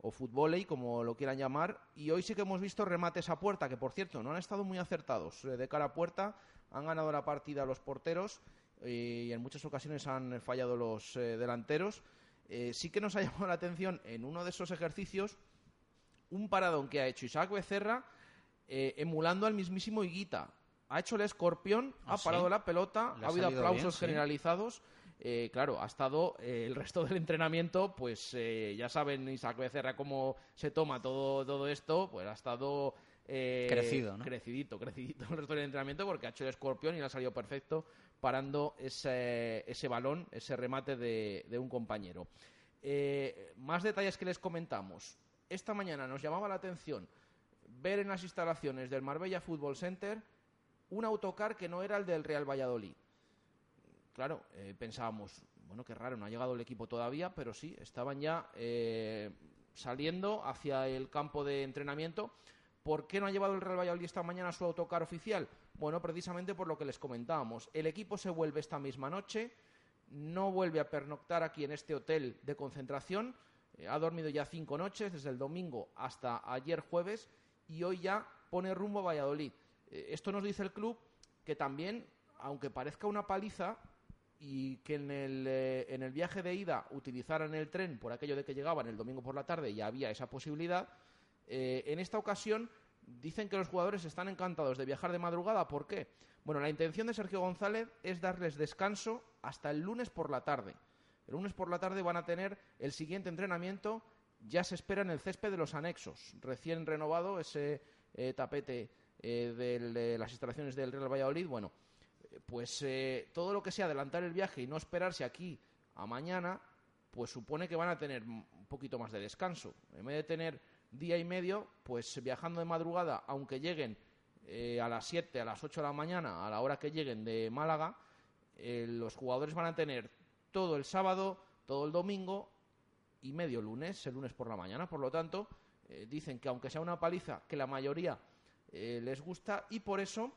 o fútbol como lo quieran llamar, y hoy sí que hemos visto remates a puerta, que por cierto no han estado muy acertados eh, de cara a puerta, han ganado la partida los porteros y en muchas ocasiones han fallado los delanteros. sí que nos ha llamado la atención en uno de esos ejercicios un paradón que ha hecho Isaac Becerra eh, emulando al mismísimo Higuita. Ha hecho el escorpión, ¿Ah, ha parado la pelota, ha habido aplausos generalizados. Eh, claro, ha estado eh, el resto del entrenamiento, pues ya saben Isaac Becerra cómo se toma todo, todo esto, pues ha estado crecido, crecidito, crecidito el resto del entrenamiento porque ha hecho el escorpión y le ha salido perfecto parando ese, ese balón, ese remate de, de un compañero. más detalles que les comentamos. Esta mañana nos llamaba la atención ver en las instalaciones del Marbella Football Center un autocar que no era el del Real Valladolid. Claro, eh, pensábamos, bueno, qué raro, no ha llegado el equipo todavía, pero sí, estaban ya eh, saliendo hacia el campo de entrenamiento. ¿Por qué no ha llevado el Real Valladolid esta mañana su autocar oficial? Bueno, precisamente por lo que les comentábamos. El equipo se vuelve esta misma noche, no vuelve a pernoctar aquí en este hotel de concentración, eh, ha dormido ya cinco noches, desde el domingo hasta ayer jueves, y hoy ya pone rumbo a Valladolid. Eh, esto nos dice el club que también, aunque parezca una paliza, y que en el, eh, en el viaje de ida utilizaran el tren por aquello de que llegaban el domingo por la tarde y había esa posibilidad, en esta ocasión dicen que los jugadores están encantados de viajar de madrugada. ¿Por qué? Bueno, la intención de Sergio González es darles descanso hasta el lunes por la tarde. El lunes por la tarde van a tener el siguiente entrenamiento. Ya se espera en el césped de los anexos. Recién renovado ese eh, tapete eh, de las instalaciones del Real Valladolid. Bueno, eh, pues todo lo que sea adelantar el viaje y no esperarse aquí a mañana, pues supone que van a tener un poquito más de descanso. En vez de tener día y medio, pues viajando de madrugada, aunque lleguen a las 7, a las 8 de la mañana, a la hora que lleguen de Málaga, los jugadores van a tener todo el sábado, todo el domingo y medio lunes, el lunes por la mañana. Por lo tanto, eh, dicen que aunque sea una paliza, que la mayoría eh, les gusta y por eso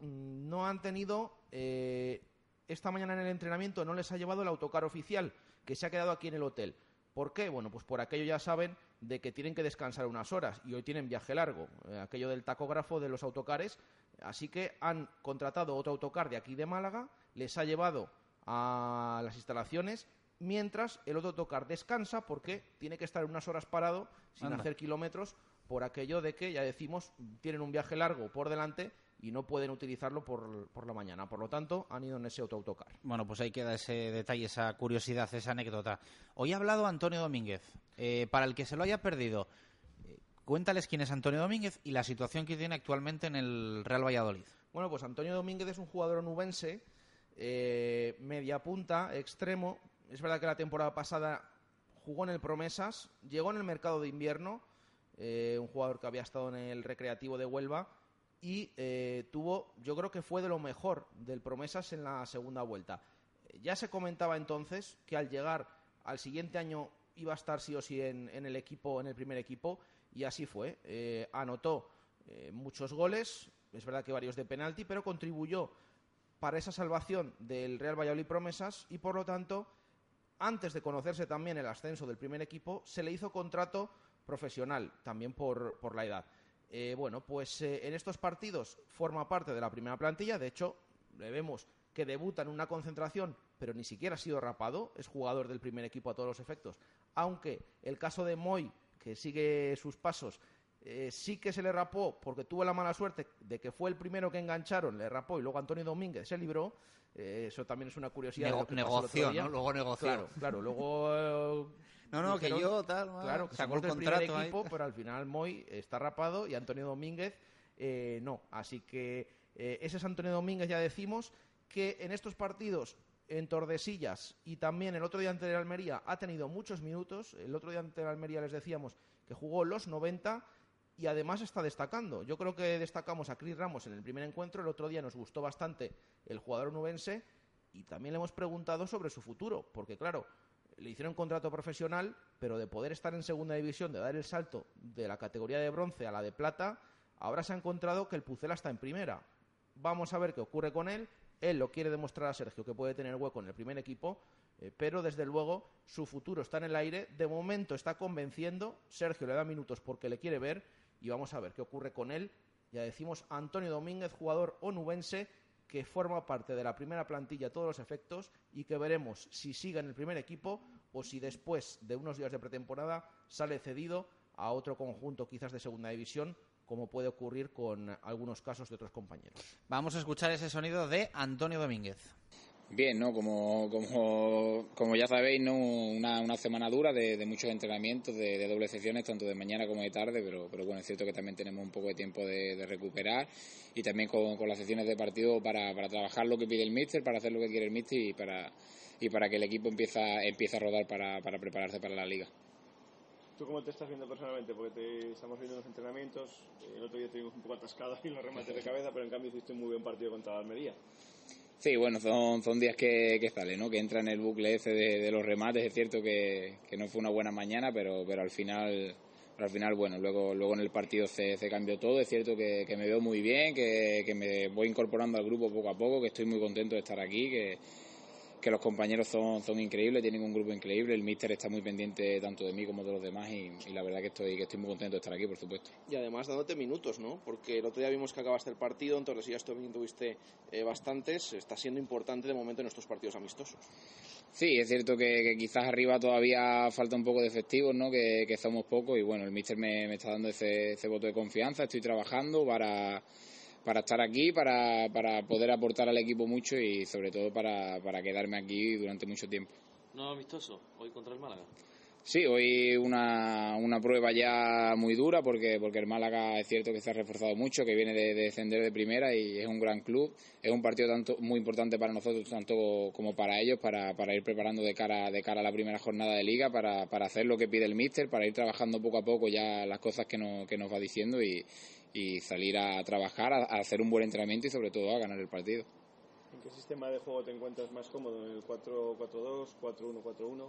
mm, no han tenido eh, esta mañana en el entrenamiento no les ha llevado el autocar oficial que se ha quedado aquí en el hotel. ¿Por qué? Bueno, pues por aquello ya saben de que tienen que descansar unas horas y hoy tienen viaje largo, aquello del tacógrafo de los autocares, así que han contratado otro autocar de aquí de Málaga, les ha llevado a las instalaciones, mientras el otro tocar descansa porque tiene que estar unas horas parado sin hacer kilómetros por aquello de que, ya decimos, tienen un viaje largo por delante y no pueden utilizarlo por, por la mañana. Por lo tanto, han ido en ese autoautocar. Bueno, pues ahí queda ese detalle, esa curiosidad, esa anécdota. Hoy ha hablado Antonio Domínguez. Eh, para el que se lo haya perdido, eh, cuéntales quién es Antonio Domínguez y la situación que tiene actualmente en el Real Valladolid. Bueno, pues Antonio Domínguez es un jugador onubense, eh, media punta, extremo. Es verdad que la temporada pasada jugó en el Promesas, llegó en el mercado de invierno, un jugador que había estado en el Recreativo de Huelva y eh, tuvo, yo creo que fue de lo mejor del Promesas en la segunda vuelta. Ya se comentaba entonces que al llegar al siguiente año iba a estar sí o sí en, el equipo, en el primer equipo, y así fue. Eh, anotó eh, muchos goles, es verdad que varios de penalti, pero contribuyó para esa salvación del Real Valladolid Promesas y por lo tanto, antes de conocerse también el ascenso del primer equipo, se le hizo contrato profesional, también por la edad. Eh, bueno, pues eh, en estos partidos forma parte de la primera plantilla. De hecho, le vemos que debuta en una concentración, pero ni siquiera ha sido rapado. Es jugador del primer equipo a todos los efectos. Aunque el caso de Moy, que sigue sus pasos, eh, sí que se le rapó porque tuvo la mala suerte de que fue el primero que engancharon, le rapó y luego Antonio Domínguez se libró. eso también es una curiosidad. negoció, ¿no? Luego negoció. Claro, claro. Luego no, no, que yo tal. Claro, que sacó el contrato equipo, pero al final Moy está rapado y Antonio Domínguez eh, no. Así que eh, ese es Antonio Domínguez, ya decimos, que en estos partidos en Tordesillas y también el otro día ante el Almería ha tenido muchos minutos. El otro día ante el Almería les decíamos que jugó los 90 y además está destacando. Yo creo que destacamos a Cris Ramos en el primer encuentro. El otro día nos gustó bastante el jugador nubense y también le hemos preguntado sobre su futuro, porque claro, le hicieron contrato profesional, pero de poder estar en segunda división, de dar el salto de la categoría de bronce a la de plata, ahora se ha encontrado que el Pucela está en primera. Vamos a ver qué ocurre con él. Él lo quiere demostrar a Sergio que puede tener hueco en el primer equipo, eh, pero desde luego su futuro está en el aire. De momento está convenciendo. Sergio le da minutos porque le quiere ver y vamos a ver qué ocurre con él. Ya decimos Antonio Domínguez, jugador onubense que forma parte de la primera plantilla a todos los efectos y que veremos si sigue en el primer equipo o si después de unos días de pretemporada sale cedido a otro conjunto quizás de segunda división como puede ocurrir con algunos casos de otros compañeros. Vamos a escuchar ese sonido de Antonio Domínguez. Bien, ¿no? Como, como, como ya sabéis, ¿no? Una, una semana dura de, de muchos entrenamientos, de, de, dobles sesiones, tanto de mañana como de tarde, pero, pero bueno, es cierto que también tenemos un poco de tiempo de, de recuperar y también con, con, las sesiones de partido para, para trabajar lo que pide el míster, para hacer lo que quiere el míster y para, y para que el equipo empiece, empiece a rodar para, para prepararse para la liga. ¿Tú cómo te estás viendo personalmente? Porque te estamos viendo en los entrenamientos, el otro día tuvimos un poco atascado en los remates de cabeza, pero en cambio hiciste un muy buen partido contra la Almería. Sí, bueno, son, son días que, que sale, ¿no? Que entra en el bucle ese de, de los remates. Es cierto que, que, no fue una buena mañana, pero, pero al final, al final, bueno, luego, luego en el partido se, se cambió todo. Es cierto que, que me veo muy bien, que, que me voy incorporando al grupo poco a poco, que estoy muy contento de estar aquí, que, que los compañeros son, son increíbles, tienen un grupo increíble, el míster está muy pendiente tanto de mí como de los demás y, y, la verdad que estoy, que estoy muy contento de estar aquí, por supuesto. Y además dándote minutos, ¿no? Porque el otro día vimos que acabaste el partido, entonces ya tuviste eh, bastantes, está siendo importante de momento en estos partidos amistosos. Sí, es cierto que, que, quizás arriba todavía falta un poco de efectivos, ¿no? Que, que somos pocos y bueno, el míster me, me está dando ese, ese voto de confianza, estoy trabajando para para estar aquí, para, para poder aportar al equipo mucho y sobre todo para, para quedarme aquí durante mucho tiempo. ¿No amistoso hoy contra el Málaga? Sí, hoy una, una prueba ya muy dura porque, porque el Málaga es cierto que se ha reforzado mucho, que viene de, de, descender de primera y es un gran club. Es un partido tanto muy importante para nosotros tanto como para ellos para, para ir preparando de cara, de cara a la primera jornada de liga, para, para hacer lo que pide el míster, para ir trabajando poco a poco ya las cosas que, no, que nos va diciendo y, y salir a trabajar, a, a hacer un buen entrenamiento y sobre todo a ganar el partido. ¿En qué sistema de juego te encuentras más cómodo? ¿En el 4-4-2, 4-1-4-1?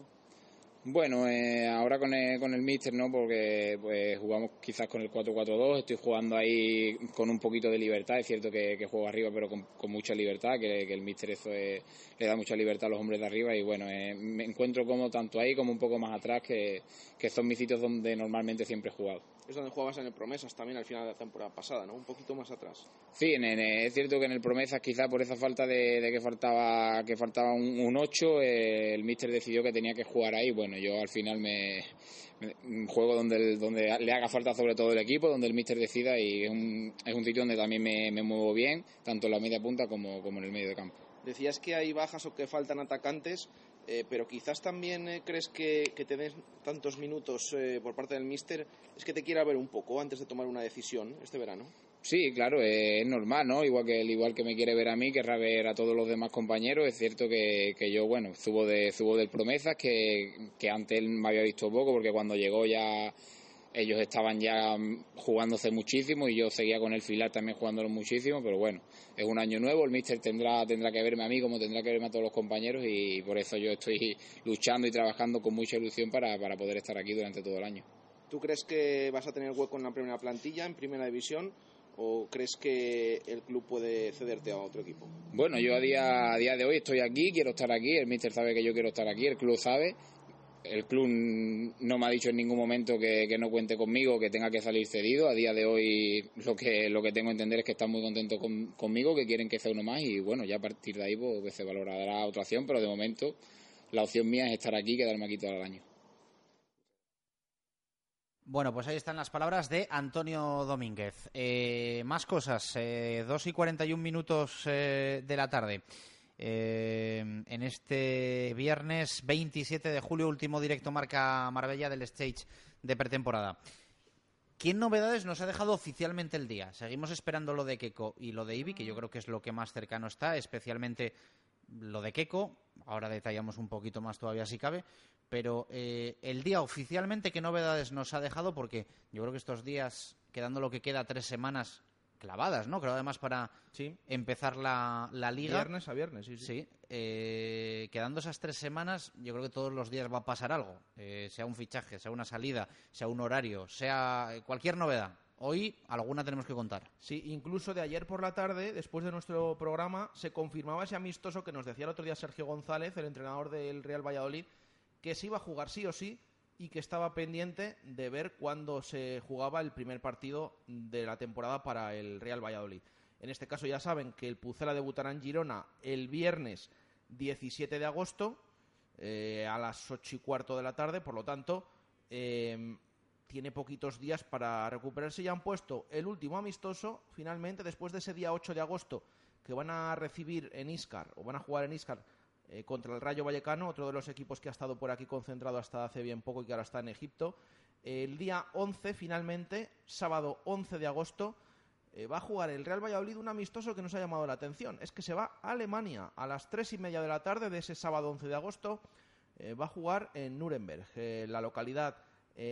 Bueno, eh, ahora con el, con el Mister, ¿no? Porque pues jugamos quizás con el 4-4-2, estoy jugando ahí con un poquito de libertad, es cierto que, que juego arriba pero con, con mucha libertad, que, que, el Mister eso es, le da mucha libertad a los hombres de arriba y bueno, eh, me encuentro como tanto ahí como un poco más atrás, que, que son mis sitios donde normalmente siempre he jugado. Es donde jugabas en el Promesas también al final de la temporada pasada, ¿no? Un poquito más atrás. Sí, es cierto que en el Promesas quizá por esa falta de, que faltaba que faltaba un, 8, eh, el míster decidió que tenía que jugar ahí. Bueno, yo al final me, juego donde, donde le haga falta sobre todo el equipo, donde el míster decida y es un, es un sitio donde también me, me muevo bien, tanto en la media punta como, como en el medio de campo. Decías que hay bajas o que faltan atacantes. Eh, pero quizás también eh, crees que, que te tantos minutos eh, por parte del míster es que te quiera ver un poco antes de tomar una decisión este verano. Sí, claro, es normal, ¿no? Igual que igual que me quiere ver a mí, querrá ver a todos los demás compañeros. Es cierto que, que yo, bueno, subo de subo del promesas que, que antes me había visto poco porque cuando llegó ya ellos estaban ya jugándose muchísimo y yo seguía con el filar también jugándolo muchísimo, pero bueno, es un año nuevo, el míster tendrá, tendrá que verme a mí como tendrá que verme a todos los compañeros y por eso yo estoy luchando y trabajando con mucha ilusión para, para poder estar aquí durante todo el año. ¿Tú crees que vas a tener hueco en la primera plantilla, en primera división? ¿O crees que el club puede cederte a otro equipo? Bueno, yo a día, a día de hoy estoy aquí, quiero estar aquí, el míster sabe que yo quiero estar aquí, el club sabe, el club no me ha dicho en ningún momento que, no cuente conmigo, que tenga que salir cedido. A día de hoy lo que, lo que tengo que entender es que están muy contentos conmigo, que quieren que sea uno más y bueno, ya a partir de ahí pues, se valorará otra opción, pero de momento la opción mía es estar aquí y quedarme aquí todo el año. Bueno, pues ahí están las palabras de Antonio Domínguez. Eh, más cosas, eh, 2 y 41 minutos eh, de la tarde. Eh, en este viernes 27 de julio, último directo marca Marbella del stage de pretemporada. ¿Qué novedades nos ha dejado oficialmente el día? Seguimos esperando lo de Keco y lo de Ibi, que yo creo que es lo que más cercano está, especialmente lo de Keco. Ahora detallamos un poquito más todavía si cabe. Pero eh, el día oficialmente, ¿qué novedades nos ha dejado? Porque yo creo que estos días, quedando lo que queda tres semanas, clavadas, ¿no? Creo además para empezar la, la, liga. Viernes a viernes, sí. Sí. Eh, quedando esas tres semanas, yo creo que todos los días va a pasar algo. Eh, sea un fichaje, sea una salida, sea un horario, sea cualquier novedad. Hoy alguna tenemos que contar. Sí, incluso de ayer por la tarde, después de nuestro programa, se confirmaba ese amistoso que nos decía el otro día Sergio González, el entrenador del Real Valladolid, que se iba a jugar sí o sí y que estaba pendiente de ver cuándo se jugaba el primer partido de la temporada para el Real Valladolid. En este caso ya saben que el Pucela debutará en Girona el viernes 17 de agosto eh, a las 8 y cuarto de la tarde, por lo tanto em, tiene poquitos días para recuperarse. Ya han puesto el último amistoso, finalmente, después de ese día 8 de agosto que van a recibir en Iscar, o van a jugar en Iscar eh, contra el Rayo Vallecano, otro de los equipos que ha estado por aquí concentrado hasta hace bien poco y que ahora está en Egipto. el día 11, finalmente, sábado 11 de agosto, eh, va a jugar el Real Valladolid un amistoso que nos ha llamado la atención. Es que se va a Alemania a las 3 y media de la tarde de ese sábado 11 de agosto. Eh, va a jugar en Nuremberg, la localidad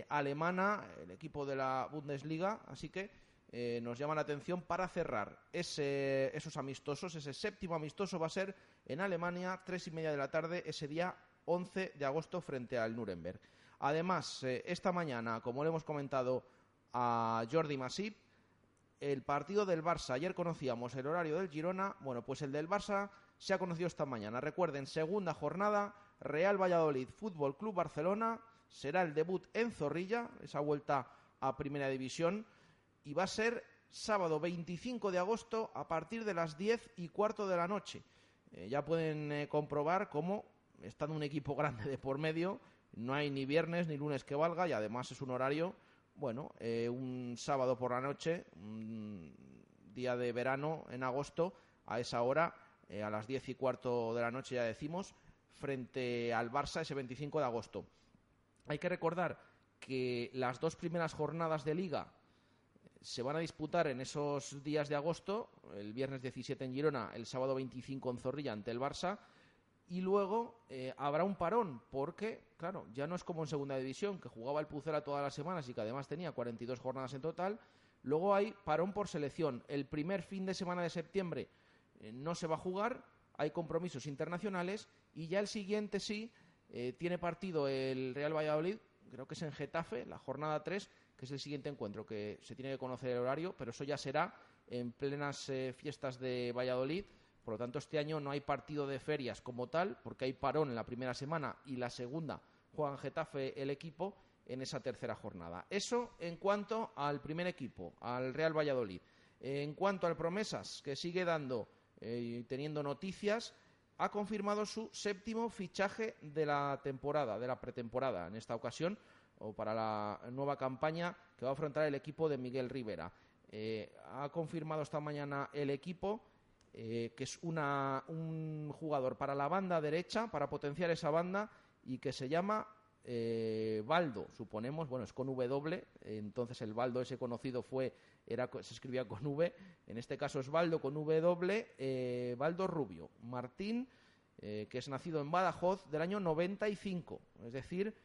alemana, el equipo de la Bundesliga. Así que eh, nos llama la atención para cerrar ese, esos amistosos. Ese séptimo amistoso va a ser en Alemania, tres y media de la tarde, ese día 11 de agosto frente al Nuremberg. Además, eh, esta mañana, como le hemos comentado a Jordi Masip, el partido del Barça, ayer conocíamos el horario del Girona, bueno, pues el del Barça se ha conocido esta mañana. Recuerden, segunda jornada, Real Valladolid Fútbol Club Barcelona, será el debut en Zorrilla, esa vuelta a Primera División y va a ser sábado 25 de agosto a partir de las 10 y cuarto de la noche. Eh, ya pueden eh, comprobar cómo, estando un equipo grande de por medio, no hay ni viernes ni lunes que valga y además es un horario, bueno, eh, un sábado por la noche, un día de verano en agosto, a esa hora, a las 10 y cuarto de la noche ya decimos, frente al Barça ese 25 de agosto. Hay que recordar que las dos primeras jornadas de liga se van a disputar en esos días de agosto, el viernes 17 en Girona, el sábado 25 en Zorrilla ante el Barça, y luego eh, habrá un parón, porque, claro, ya no es como en Segunda División, que jugaba el Pucela todas las semanas y que además tenía 42 jornadas en total, luego hay parón por selección. El primer fin de semana de septiembre eh, no se va a jugar, hay compromisos internacionales, y ya el siguiente sí, eh, tiene partido el Real Valladolid, creo que es en Getafe, la jornada 3, que es el siguiente encuentro, que se tiene que conocer el horario, pero eso ya será en plenas eh, fiestas de Valladolid. Por lo tanto, este año no hay partido de ferias como tal, porque hay parón en la primera semana y la segunda juega en Getafe el equipo en esa tercera jornada. Eso en cuanto al primer equipo, al Real Valladolid. En cuanto al Promesas, que sigue dando y teniendo noticias, ha confirmado su séptimo fichaje de la temporada, de la pretemporada, en esta ocasión, o para la nueva campaña que va a afrontar el equipo de Miguel Rivera. Eh, ha confirmado esta mañana el equipo eh, que es un jugador para la banda derecha, para potenciar esa banda, y que se llama eh, Baldo, suponemos, bueno, es con W, entonces el Baldo ese conocido fue, era, se escribía con V, en este caso es Baldo con W, Baldo Rubio, Martín, que es nacido en Badajoz del año 95, es decir,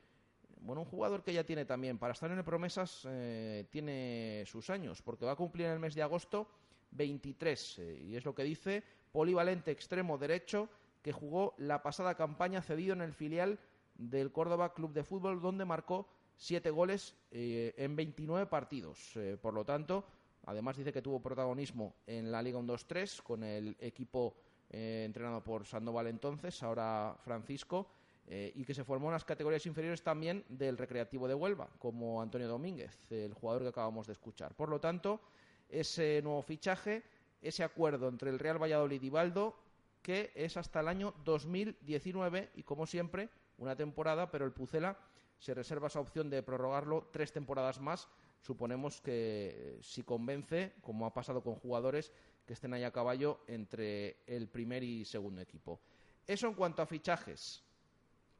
bueno, un jugador que ya tiene también, para estar en el Promesas, eh, tiene sus años, porque va a cumplir en el mes de agosto 23, eh, y es lo que dice, polivalente extremo derecho, que jugó la pasada campaña cedido en el filial del Córdoba Club de Fútbol, donde marcó siete goles eh, en 29 partidos. por lo tanto, además dice que tuvo protagonismo en la Liga 1-2-3 con el equipo entrenado por Sandoval entonces, ahora Francisco eh, y que se formó en las categorías inferiores también del Recreativo de Huelva, como Antonio Domínguez, el jugador que acabamos de escuchar. Por lo tanto, ese nuevo fichaje, ese acuerdo entre el Real Valladolid y Baldo, que es hasta el año 2019 y, como siempre, una temporada, pero el Pucela se reserva esa opción de prorrogarlo tres temporadas más. Suponemos que si convence, como ha pasado con jugadores que estén ahí a caballo entre el primer y segundo equipo. Eso en cuanto a fichajes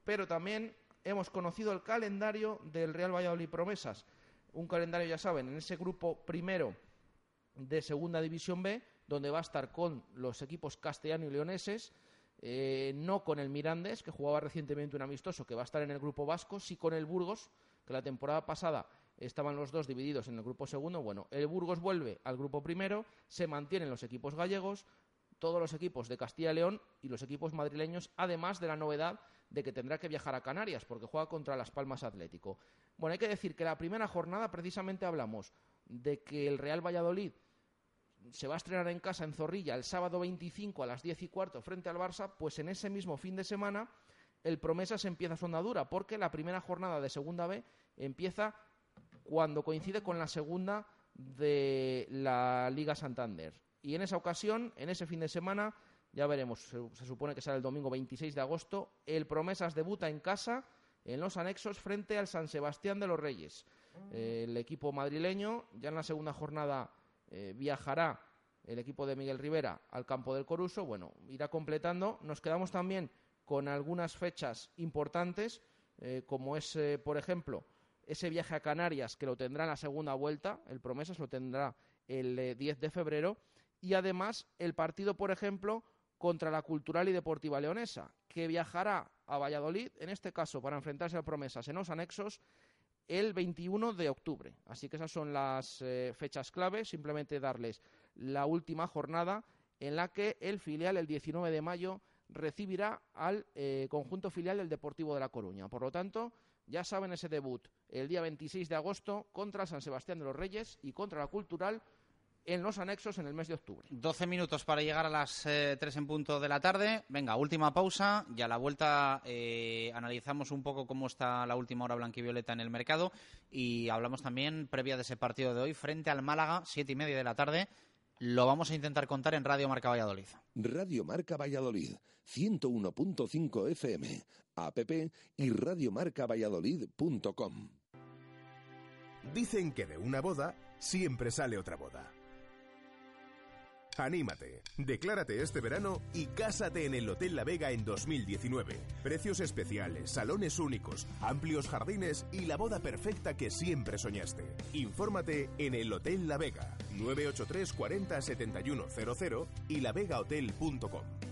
pero también hemos conocido el calendario del Real Valladolid Promesas. Un calendario, ya saben, en ese grupo primero de Segunda División B, donde va a estar con los equipos castellano y leoneses, eh, no con el Mirandés, que jugaba recientemente un amistoso, que va a estar en el grupo vasco, sí con el Burgos, que la temporada pasada estaban los dos divididos en el grupo segundo. Bueno, el Burgos vuelve al grupo primero, se mantienen los equipos gallegos, todos los equipos de Castilla y León y los equipos madrileños, además de la novedad de que tendrá que viajar a Canarias porque juega contra Las Palmas Atlético. Bueno, hay que decir que la primera jornada precisamente hablamos de que el Real Valladolid se va a estrenar en casa en Zorrilla el sábado 25 a las 10 y cuarto frente al Barça, pues en ese mismo fin de semana el Promesas empieza su andadura porque la primera jornada de Segunda B empieza cuando coincide con la segunda de la Liga Santander. Y en esa ocasión, en ese fin de semana, ya veremos, se, supone que será el domingo 26 de agosto. El Promesas debuta en casa, en los anexos, frente al San Sebastián de los Reyes. Eh, el equipo madrileño ya en la segunda jornada eh, viajará el equipo de Miguel Rivera al campo del Coruso. Bueno, irá completando. Nos quedamos también con algunas fechas importantes, eh, como es, por ejemplo, ese viaje a Canarias que lo tendrá en la segunda vuelta. El Promesas lo tendrá el 10 de febrero. Y además el partido, por ejemplo, contra la Cultural y Deportiva Leonesa, que viajará a Valladolid, en este caso para enfrentarse a promesas en los anexos, el 21 de octubre. Así que esas son las eh, fechas clave, simplemente darles la última jornada en la que el filial, el 19 de mayo, recibirá al eh, conjunto filial del Deportivo de La Coruña. Por lo tanto, ya saben ese debut el día 26 de agosto contra San Sebastián de los Reyes y contra la Cultural en los anexos en el mes de octubre. 12 minutos para llegar a las 3 eh, en punto de la tarde. Venga, última pausa y a la vuelta eh, analizamos un poco cómo está la última hora blanquivioleta en el mercado y hablamos también previa de ese partido de hoy frente al Málaga, siete y media de la tarde. Lo vamos a intentar contar en Radio Marca Valladolid. Radio Marca Valladolid, 101.5 FM, app y radiomarcavalladolid.com. Dicen que de una boda siempre sale otra boda. Anímate, declárate este verano y cásate en el Hotel La Vega en 2019. Precios especiales, salones únicos, amplios jardines y la boda perfecta que siempre soñaste. Infórmate en el Hotel La Vega, 983 40 7100 y lavegahotel.com.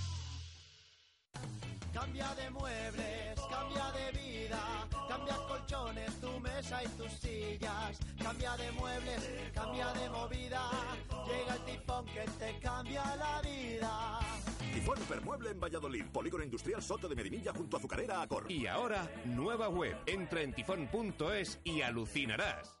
Cambia de muebles, cambia de vida, cambia colchones, tu mesa y tus sillas. Cambia de muebles, cambia de movida, llega el tifón que te cambia la vida. Tifón Hipermueble en Valladolid, Polígono Industrial Soto de Medinilla junto a Azucarera Acor. Y ahora, nueva web. Entra en tifón.es y alucinarás.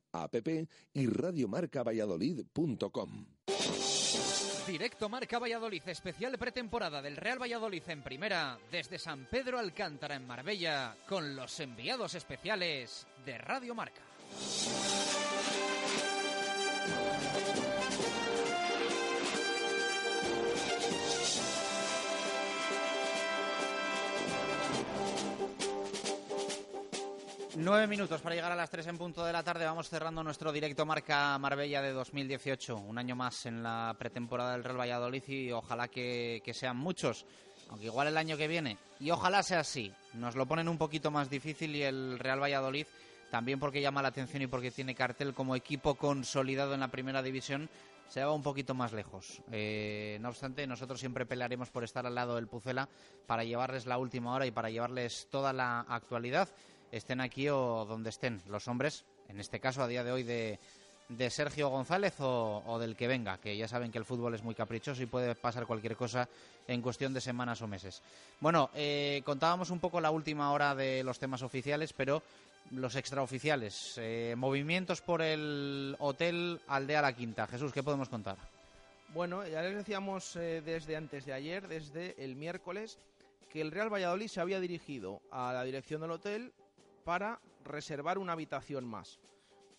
app y radiomarcavalladolid.com. Directo Marca Valladolid, especial pretemporada del Real Valladolid en primera, desde San Pedro Alcántara en Marbella, con los enviados especiales de Radio Marca. Nueve minutos para llegar a las tres en punto de la tarde. Vamos cerrando nuestro directo marca Marbella de 2018. Un año más en la pretemporada del Real Valladolid y ojalá que, que sean muchos. Aunque igual el año que viene. Y ojalá sea así. Nos lo ponen un poquito más difícil y el Real Valladolid también porque llama la atención y porque tiene cartel como equipo consolidado en la primera división, se va un poquito más lejos. Eh, no obstante, nosotros siempre pelearemos por estar al lado del Pucela para llevarles la última hora y para llevarles toda la actualidad, estén aquí o donde estén los hombres, en este caso a día de hoy de, de Sergio González o, del que venga, que ya saben que el fútbol es muy caprichoso y puede pasar cualquier cosa en cuestión de semanas o meses. Bueno, eh, contábamos un poco la última hora de los temas oficiales, pero los extraoficiales. Eh, movimientos por el hotel Aldea La Quinta. Jesús, ¿qué podemos contar? Bueno, ya les decíamos eh, desde antes de ayer, desde el miércoles, que el Real Valladolid se había dirigido a la dirección del hotel para reservar una habitación más.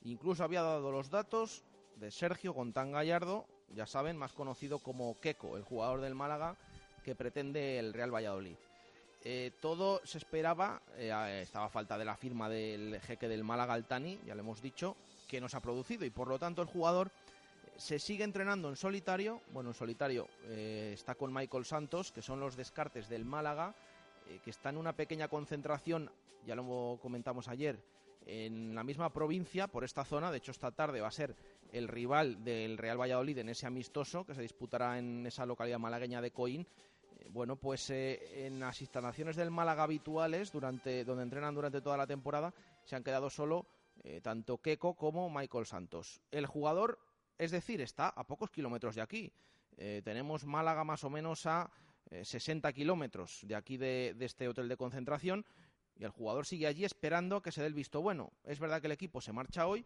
Incluso había dado los datos de Sergio Gontán Gallardo, ya saben, más conocido como Queco, el jugador del Málaga que pretende el Real Valladolid. Eh, todo se esperaba, eh, estaba a falta de la firma del jeque del Málaga Altani, ya le hemos dicho, que nos ha producido y por lo tanto el jugador se sigue entrenando en solitario, bueno, en solitario eh, está con Michael Santos, que son los descartes del Málaga, eh, que está en una pequeña concentración, ya lo comentamos ayer, en la misma provincia, por esta zona, de hecho esta tarde va a ser el rival del Real Valladolid en ese amistoso que se disputará en esa localidad malagueña de Coín, bueno, pues eh, en las instalaciones del Málaga habituales, durante, donde entrenan durante toda la temporada, se han quedado solo eh, tanto Keco como Michael Santos. El jugador, es decir, está a pocos kilómetros de aquí. Eh, tenemos Málaga más o menos a 60 kilómetros de aquí de, este hotel de concentración y el jugador sigue allí esperando que se dé el visto bueno. Es verdad que el equipo se marcha hoy,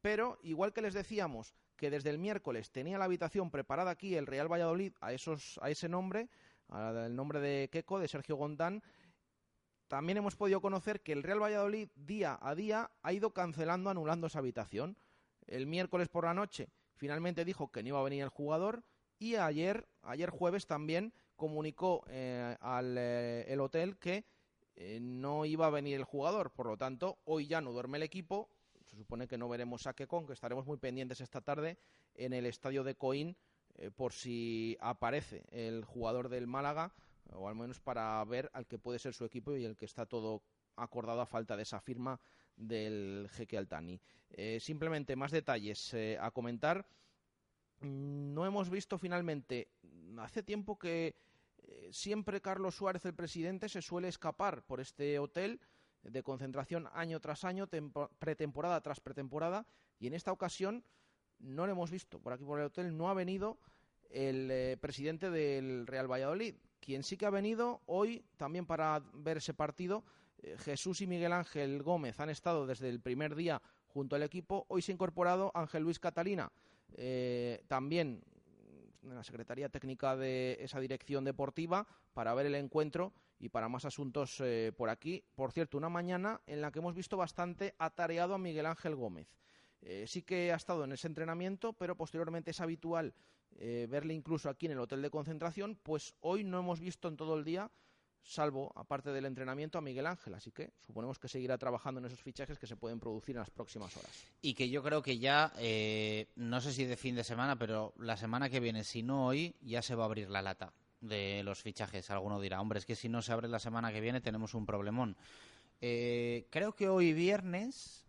pero igual que les decíamos que desde el miércoles tenía la habitación preparada aquí el Real Valladolid a, esos, a ese nombre, el nombre de Keco, de Sergio Gondán, también hemos podido conocer que el Real Valladolid día a día ha ido cancelando, anulando esa habitación. El miércoles por la noche finalmente dijo que no iba a venir el jugador y ayer, ayer jueves también comunicó eh, al eh, el hotel que eh, no iba a venir el jugador. Por lo tanto, hoy ya no duerme el equipo. Se supone que no veremos a Keco, que estaremos muy pendientes esta tarde en el estadio de Coín por si aparece el jugador del Málaga, o al menos para ver al que puede ser su equipo y el que está todo acordado a falta de esa firma del jeque Altani. Simplemente más detalles a comentar. Mm, No hemos visto finalmente, hace tiempo que eh, siempre Carlos Suárez, el presidente, se suele escapar por este hotel de concentración año tras año, tempo- pretemporada tras pretemporada, y en esta ocasión no lo hemos visto por aquí por el hotel, no ha venido el eh, presidente del Real Valladolid, quien sí que ha venido hoy también para ver ese partido, eh, Jesús y Miguel Ángel Gómez han estado desde el primer día junto al equipo. Hoy se ha incorporado Ángel Luis Catalina, también en la Secretaría Técnica de esa dirección deportiva, para ver el encuentro y para más asuntos eh, por aquí. Por cierto, una mañana en la que hemos visto bastante atareado a Miguel Ángel Gómez. sí que ha estado en ese entrenamiento, pero posteriormente es habitual verle incluso aquí en el hotel de concentración, pues hoy no hemos visto en todo el día salvo, aparte del entrenamiento, a Miguel Ángel. Así que suponemos que seguirá trabajando en esos fichajes que se pueden producir en las próximas horas. Y que yo creo que ya, eh, no sé si de fin de semana, pero la semana que viene, si no hoy, ya se va a abrir la lata de los fichajes. Alguno dirá, hombre, es que si no se abre la semana que viene tenemos un problemón. Eh, creo que hoy viernes,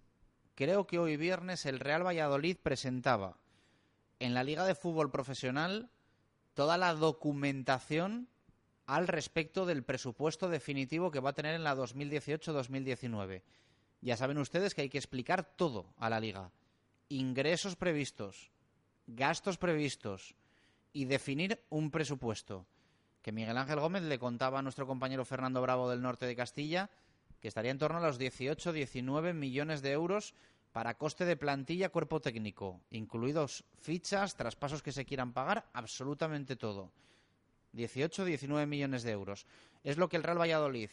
creo que hoy viernes el Real Valladolid presentaba en la Liga de Fútbol Profesional toda la documentación al respecto del presupuesto definitivo que va a tener en la 2018-2019. Ya saben ustedes que hay que explicar todo a la liga. Ingresos previstos, gastos previstos y definir un presupuesto. Que Miguel Ángel Gómez le contaba a nuestro compañero Fernando Bravo del norte de Castilla que estaría en torno a los 18-19 millones de euros para coste de plantilla, cuerpo técnico, incluidos fichas, traspasos que se quieran pagar, absolutamente todo. 18, 19 millones de euros. Es lo que el Real Valladolid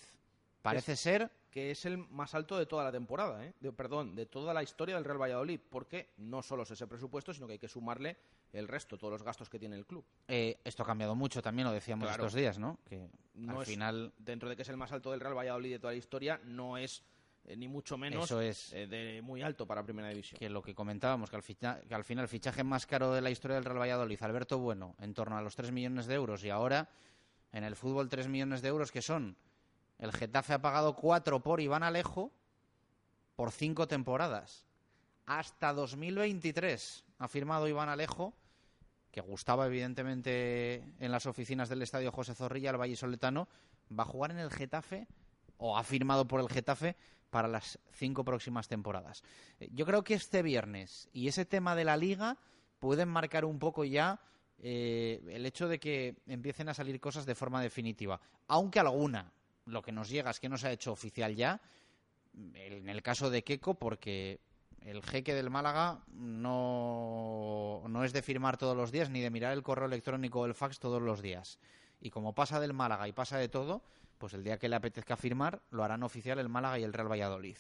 parece ser que es el más alto de toda la temporada, ¿eh? de, perdón, de toda la historia del Real Valladolid, porque no solo es ese presupuesto, sino que hay que sumarle el resto, todos los gastos que tiene el club. Eh, esto ha cambiado mucho también, lo decíamos estos días, ¿no? Que al final, dentro de que es el más alto del Real Valladolid de toda la historia, no es eh, ni mucho menos Eso es. Eh, de muy alto para Primera División. Que lo que comentábamos, que al, que al final el fichaje más caro de la historia del Real Valladolid, Alberto Bueno, en torno a los 3 millones de euros y ahora en el fútbol 3 millones de euros que son el Getafe ha pagado 4 por Iván Alejo por 5 temporadas. Hasta 2023 ha firmado Iván Alejo, que gustaba evidentemente en las oficinas del Estadio José Zorrilla, el Valle Soletano, va a jugar en el Getafe o ha firmado por el Getafe para las cinco próximas temporadas. Eh, yo creo que este viernes y ese tema de la liga pueden marcar un poco ya eh, el hecho de que empiecen a salir cosas de forma definitiva. Aunque alguna, lo que nos llega es que no se ha hecho oficial ya, en el caso de Keco, porque el jeque del Málaga no, no es de firmar todos los días ni de mirar el correo electrónico o el fax todos los días. Y como pasa del Málaga y pasa de todo, pues el día que le apetezca firmar lo harán oficial el Málaga y el Real Valladolid.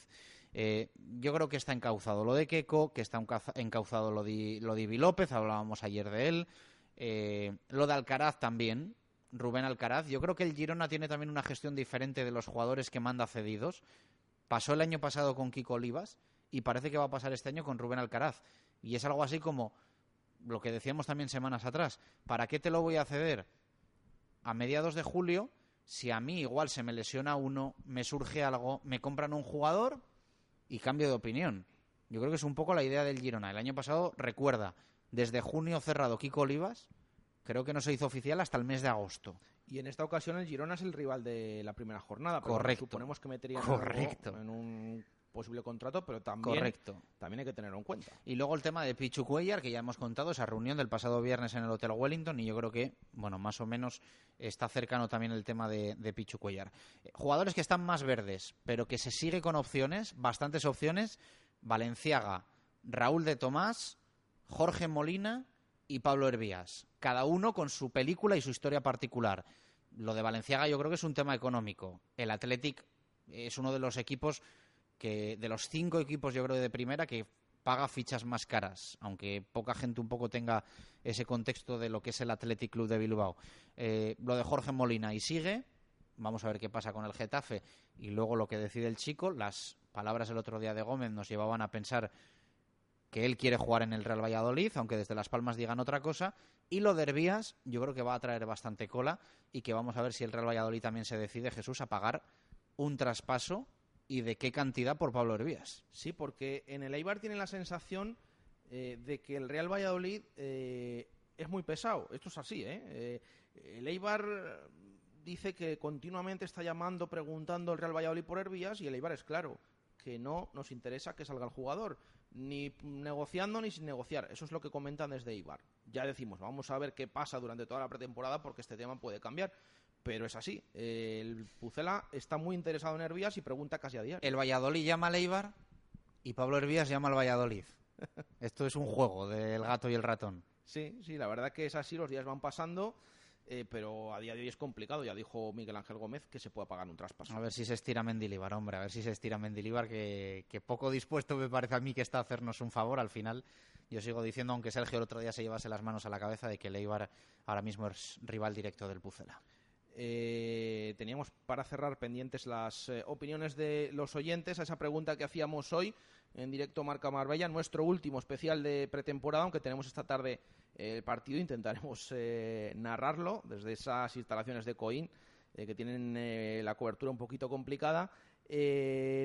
Eh, yo creo que está encauzado lo de Keco, que está encauzado lo de, lo de López, hablábamos ayer de él. Eh, lo de Alcaraz también, Rubén Alcaraz. Yo creo que el Girona tiene también una gestión diferente de los jugadores que manda cedidos. Pasó el año pasado con Kiko Olivas y parece que va a pasar este año con Rubén Alcaraz. Y es algo así como lo que decíamos también semanas atrás. ¿Para qué te lo voy a ceder a mediados de julio si a mí igual se me lesiona uno, me surge algo, me compran un jugador y cambio de opinión. Yo creo que es un poco la idea del Girona. El año pasado, recuerda, desde junio cerrado Kiko Olivas, creo que no se hizo oficial hasta el mes de agosto. Y en esta ocasión el Girona es el rival de la primera jornada. Correcto. Suponemos que metería Correcto. en un posible contrato, pero también, Correcto. también hay que tenerlo en cuenta. Y luego el tema de Pichu Cuellar, que ya hemos contado, esa reunión del pasado viernes en el Hotel Wellington, y yo creo que, bueno, más o menos está cercano también el tema de, de Pichu Cuellar. Eh, jugadores que están más verdes, pero que se sigue con opciones, bastantes opciones, Valenciaga, Raúl de Tomás, Jorge Molina y Pablo Hervías, cada uno con su película y su historia particular. Lo de Valenciaga yo creo que es un tema económico. El Athletic es uno de los equipos que de los cinco equipos yo creo de primera que paga fichas más caras, aunque poca gente un poco tenga ese contexto de lo que es el Athletic Club de Bilbao. Eh, lo de Jorge Molina y sigue, vamos a ver qué pasa con el Getafe y luego lo que decide el chico. Las palabras el otro día de Gómez nos llevaban a pensar que él quiere jugar en el Real Valladolid, aunque desde Las Palmas digan otra cosa. Y lo de Herbías, yo creo que va a traer bastante cola y que vamos a ver si el Real Valladolid también se decide, Jesús, a pagar un traspaso y de qué cantidad por Pablo Hervías. Sí, porque en el Eibar tiene la sensación eh, de que el Real Valladolid eh, es muy pesado. Esto es así, ¿eh? ¿eh? El Eibar dice que continuamente está llamando, preguntando el Real Valladolid por Hervías y el Eibar es claro que no nos interesa que salga el jugador, ni negociando ni sin negociar. Eso es lo que comentan desde Eibar. Ya decimos, vamos a ver qué pasa durante toda la pretemporada porque este tema puede cambiar pero es así. El Pucela está muy interesado en Hervías y pregunta casi a diario. El Valladolid llama a Leibar y Pablo Hervías llama al Valladolid. Esto es un juego del gato y el ratón. Sí, sí, la verdad que es así, los días van pasando. Eh, pero a día de hoy es complicado. Ya dijo Miguel Ángel Gómez que se pueda pagar un traspaso. A ver si se estira Mendilibar, hombre, a ver si se estira Mendilibar, que, que poco dispuesto me parece a mí que está a hacernos un favor. Al final, yo sigo diciendo, aunque Sergio el otro día se llevase las manos a la cabeza, de que Leibar ahora mismo es rival directo del Pucela. Eh, teníamos para cerrar pendientes las eh, opiniones de los oyentes a esa pregunta que hacíamos hoy en directo Marca Marbella, nuestro último especial de pretemporada, aunque tenemos esta tarde el partido, intentaremos eh, narrarlo desde esas instalaciones de Coín, eh, que tienen eh, la cobertura un poquito complicada.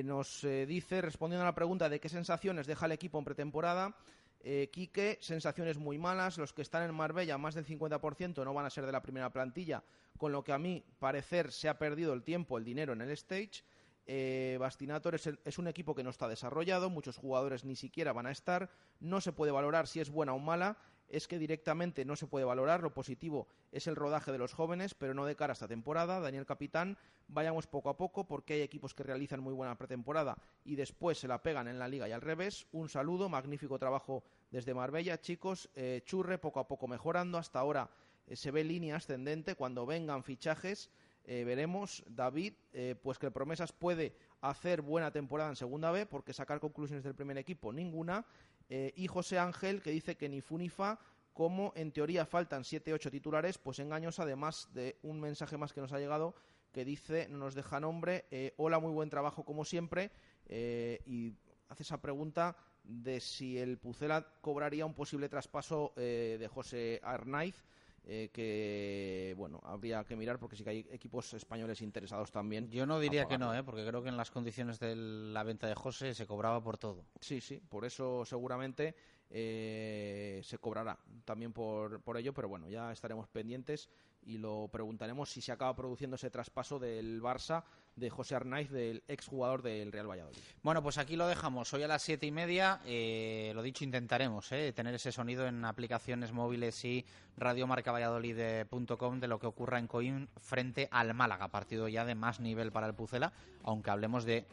nos dice, respondiendo a la pregunta de qué sensaciones deja el equipo en pretemporada, Quique, sensaciones muy malas. Los que están en Marbella, más del 50%, no van a ser de la primera plantilla, con lo que a mí parecer se ha perdido el tiempo, el dinero en el stage. Eh, Bastinator es, es, un equipo que no está desarrollado, muchos jugadores ni siquiera van a estar, no se puede valorar si es buena o mala, es que directamente no se puede valorar, lo positivo es el rodaje de los jóvenes, pero no de cara a esta temporada. Daniel Capitán, vayamos poco a poco porque hay equipos que realizan muy buena pretemporada y después se la pegan en la liga y al revés. Un saludo, magnífico trabajo desde Marbella, chicos, eh, Churre poco a poco mejorando, hasta ahora eh, se ve línea ascendente, cuando vengan fichajes eh, veremos, David, pues que Promesas puede hacer buena temporada en Segunda B, porque sacar conclusiones del primer equipo, ninguna. Eh, y José Ángel, que dice que ni Funifa, como en teoría faltan 7-8 titulares, pues engaños, además de un mensaje más que nos ha llegado que dice, no nos deja nombre, hola, muy buen trabajo como siempre, y hace esa pregunta de si el Pucela cobraría un posible traspaso de José Arnaiz eh, que bueno habría que mirar porque sí que hay equipos españoles interesados también. Yo no diría que no, ¿eh? porque creo que en las condiciones de la venta de José se cobraba por todo. Sí, sí, por eso seguramente eh, se cobrará también por, por ello, pero bueno, ya estaremos pendientes y lo preguntaremos si se acaba produciendo ese traspaso del Barça de José Arnaiz, del exjugador del Real Valladolid. Bueno, pues aquí lo dejamos. Hoy a las siete y media, eh, lo dicho, intentaremos eh, tener ese sonido en aplicaciones móviles y radiomarcavalladolid.com de lo que ocurra en Coim frente al Málaga, partido ya de más nivel para el Pucela, aunque hablemos de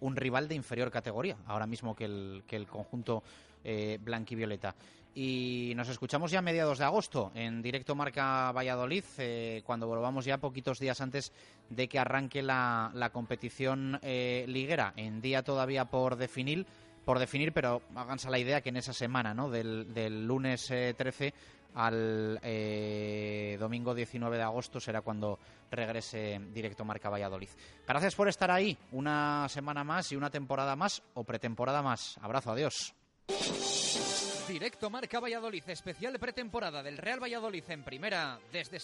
un rival de inferior categoría, ahora mismo que el, que el conjunto eh, blanquivioleta. Y nos escuchamos ya a mediados de agosto en directo Marca Valladolid, eh, cuando volvamos ya poquitos días antes de que arranque la, competición eh, liguera, en día todavía por definir, por definir, pero háganse la idea que en esa semana, ¿no? del, del lunes 13 al eh, domingo 19 de agosto será cuando regrese directo Marca Valladolid. Gracias por estar ahí una semana más y una temporada más o pretemporada más. Abrazo, adiós. Directo Marca Valladolid, especial pretemporada del Real Valladolid en primera desde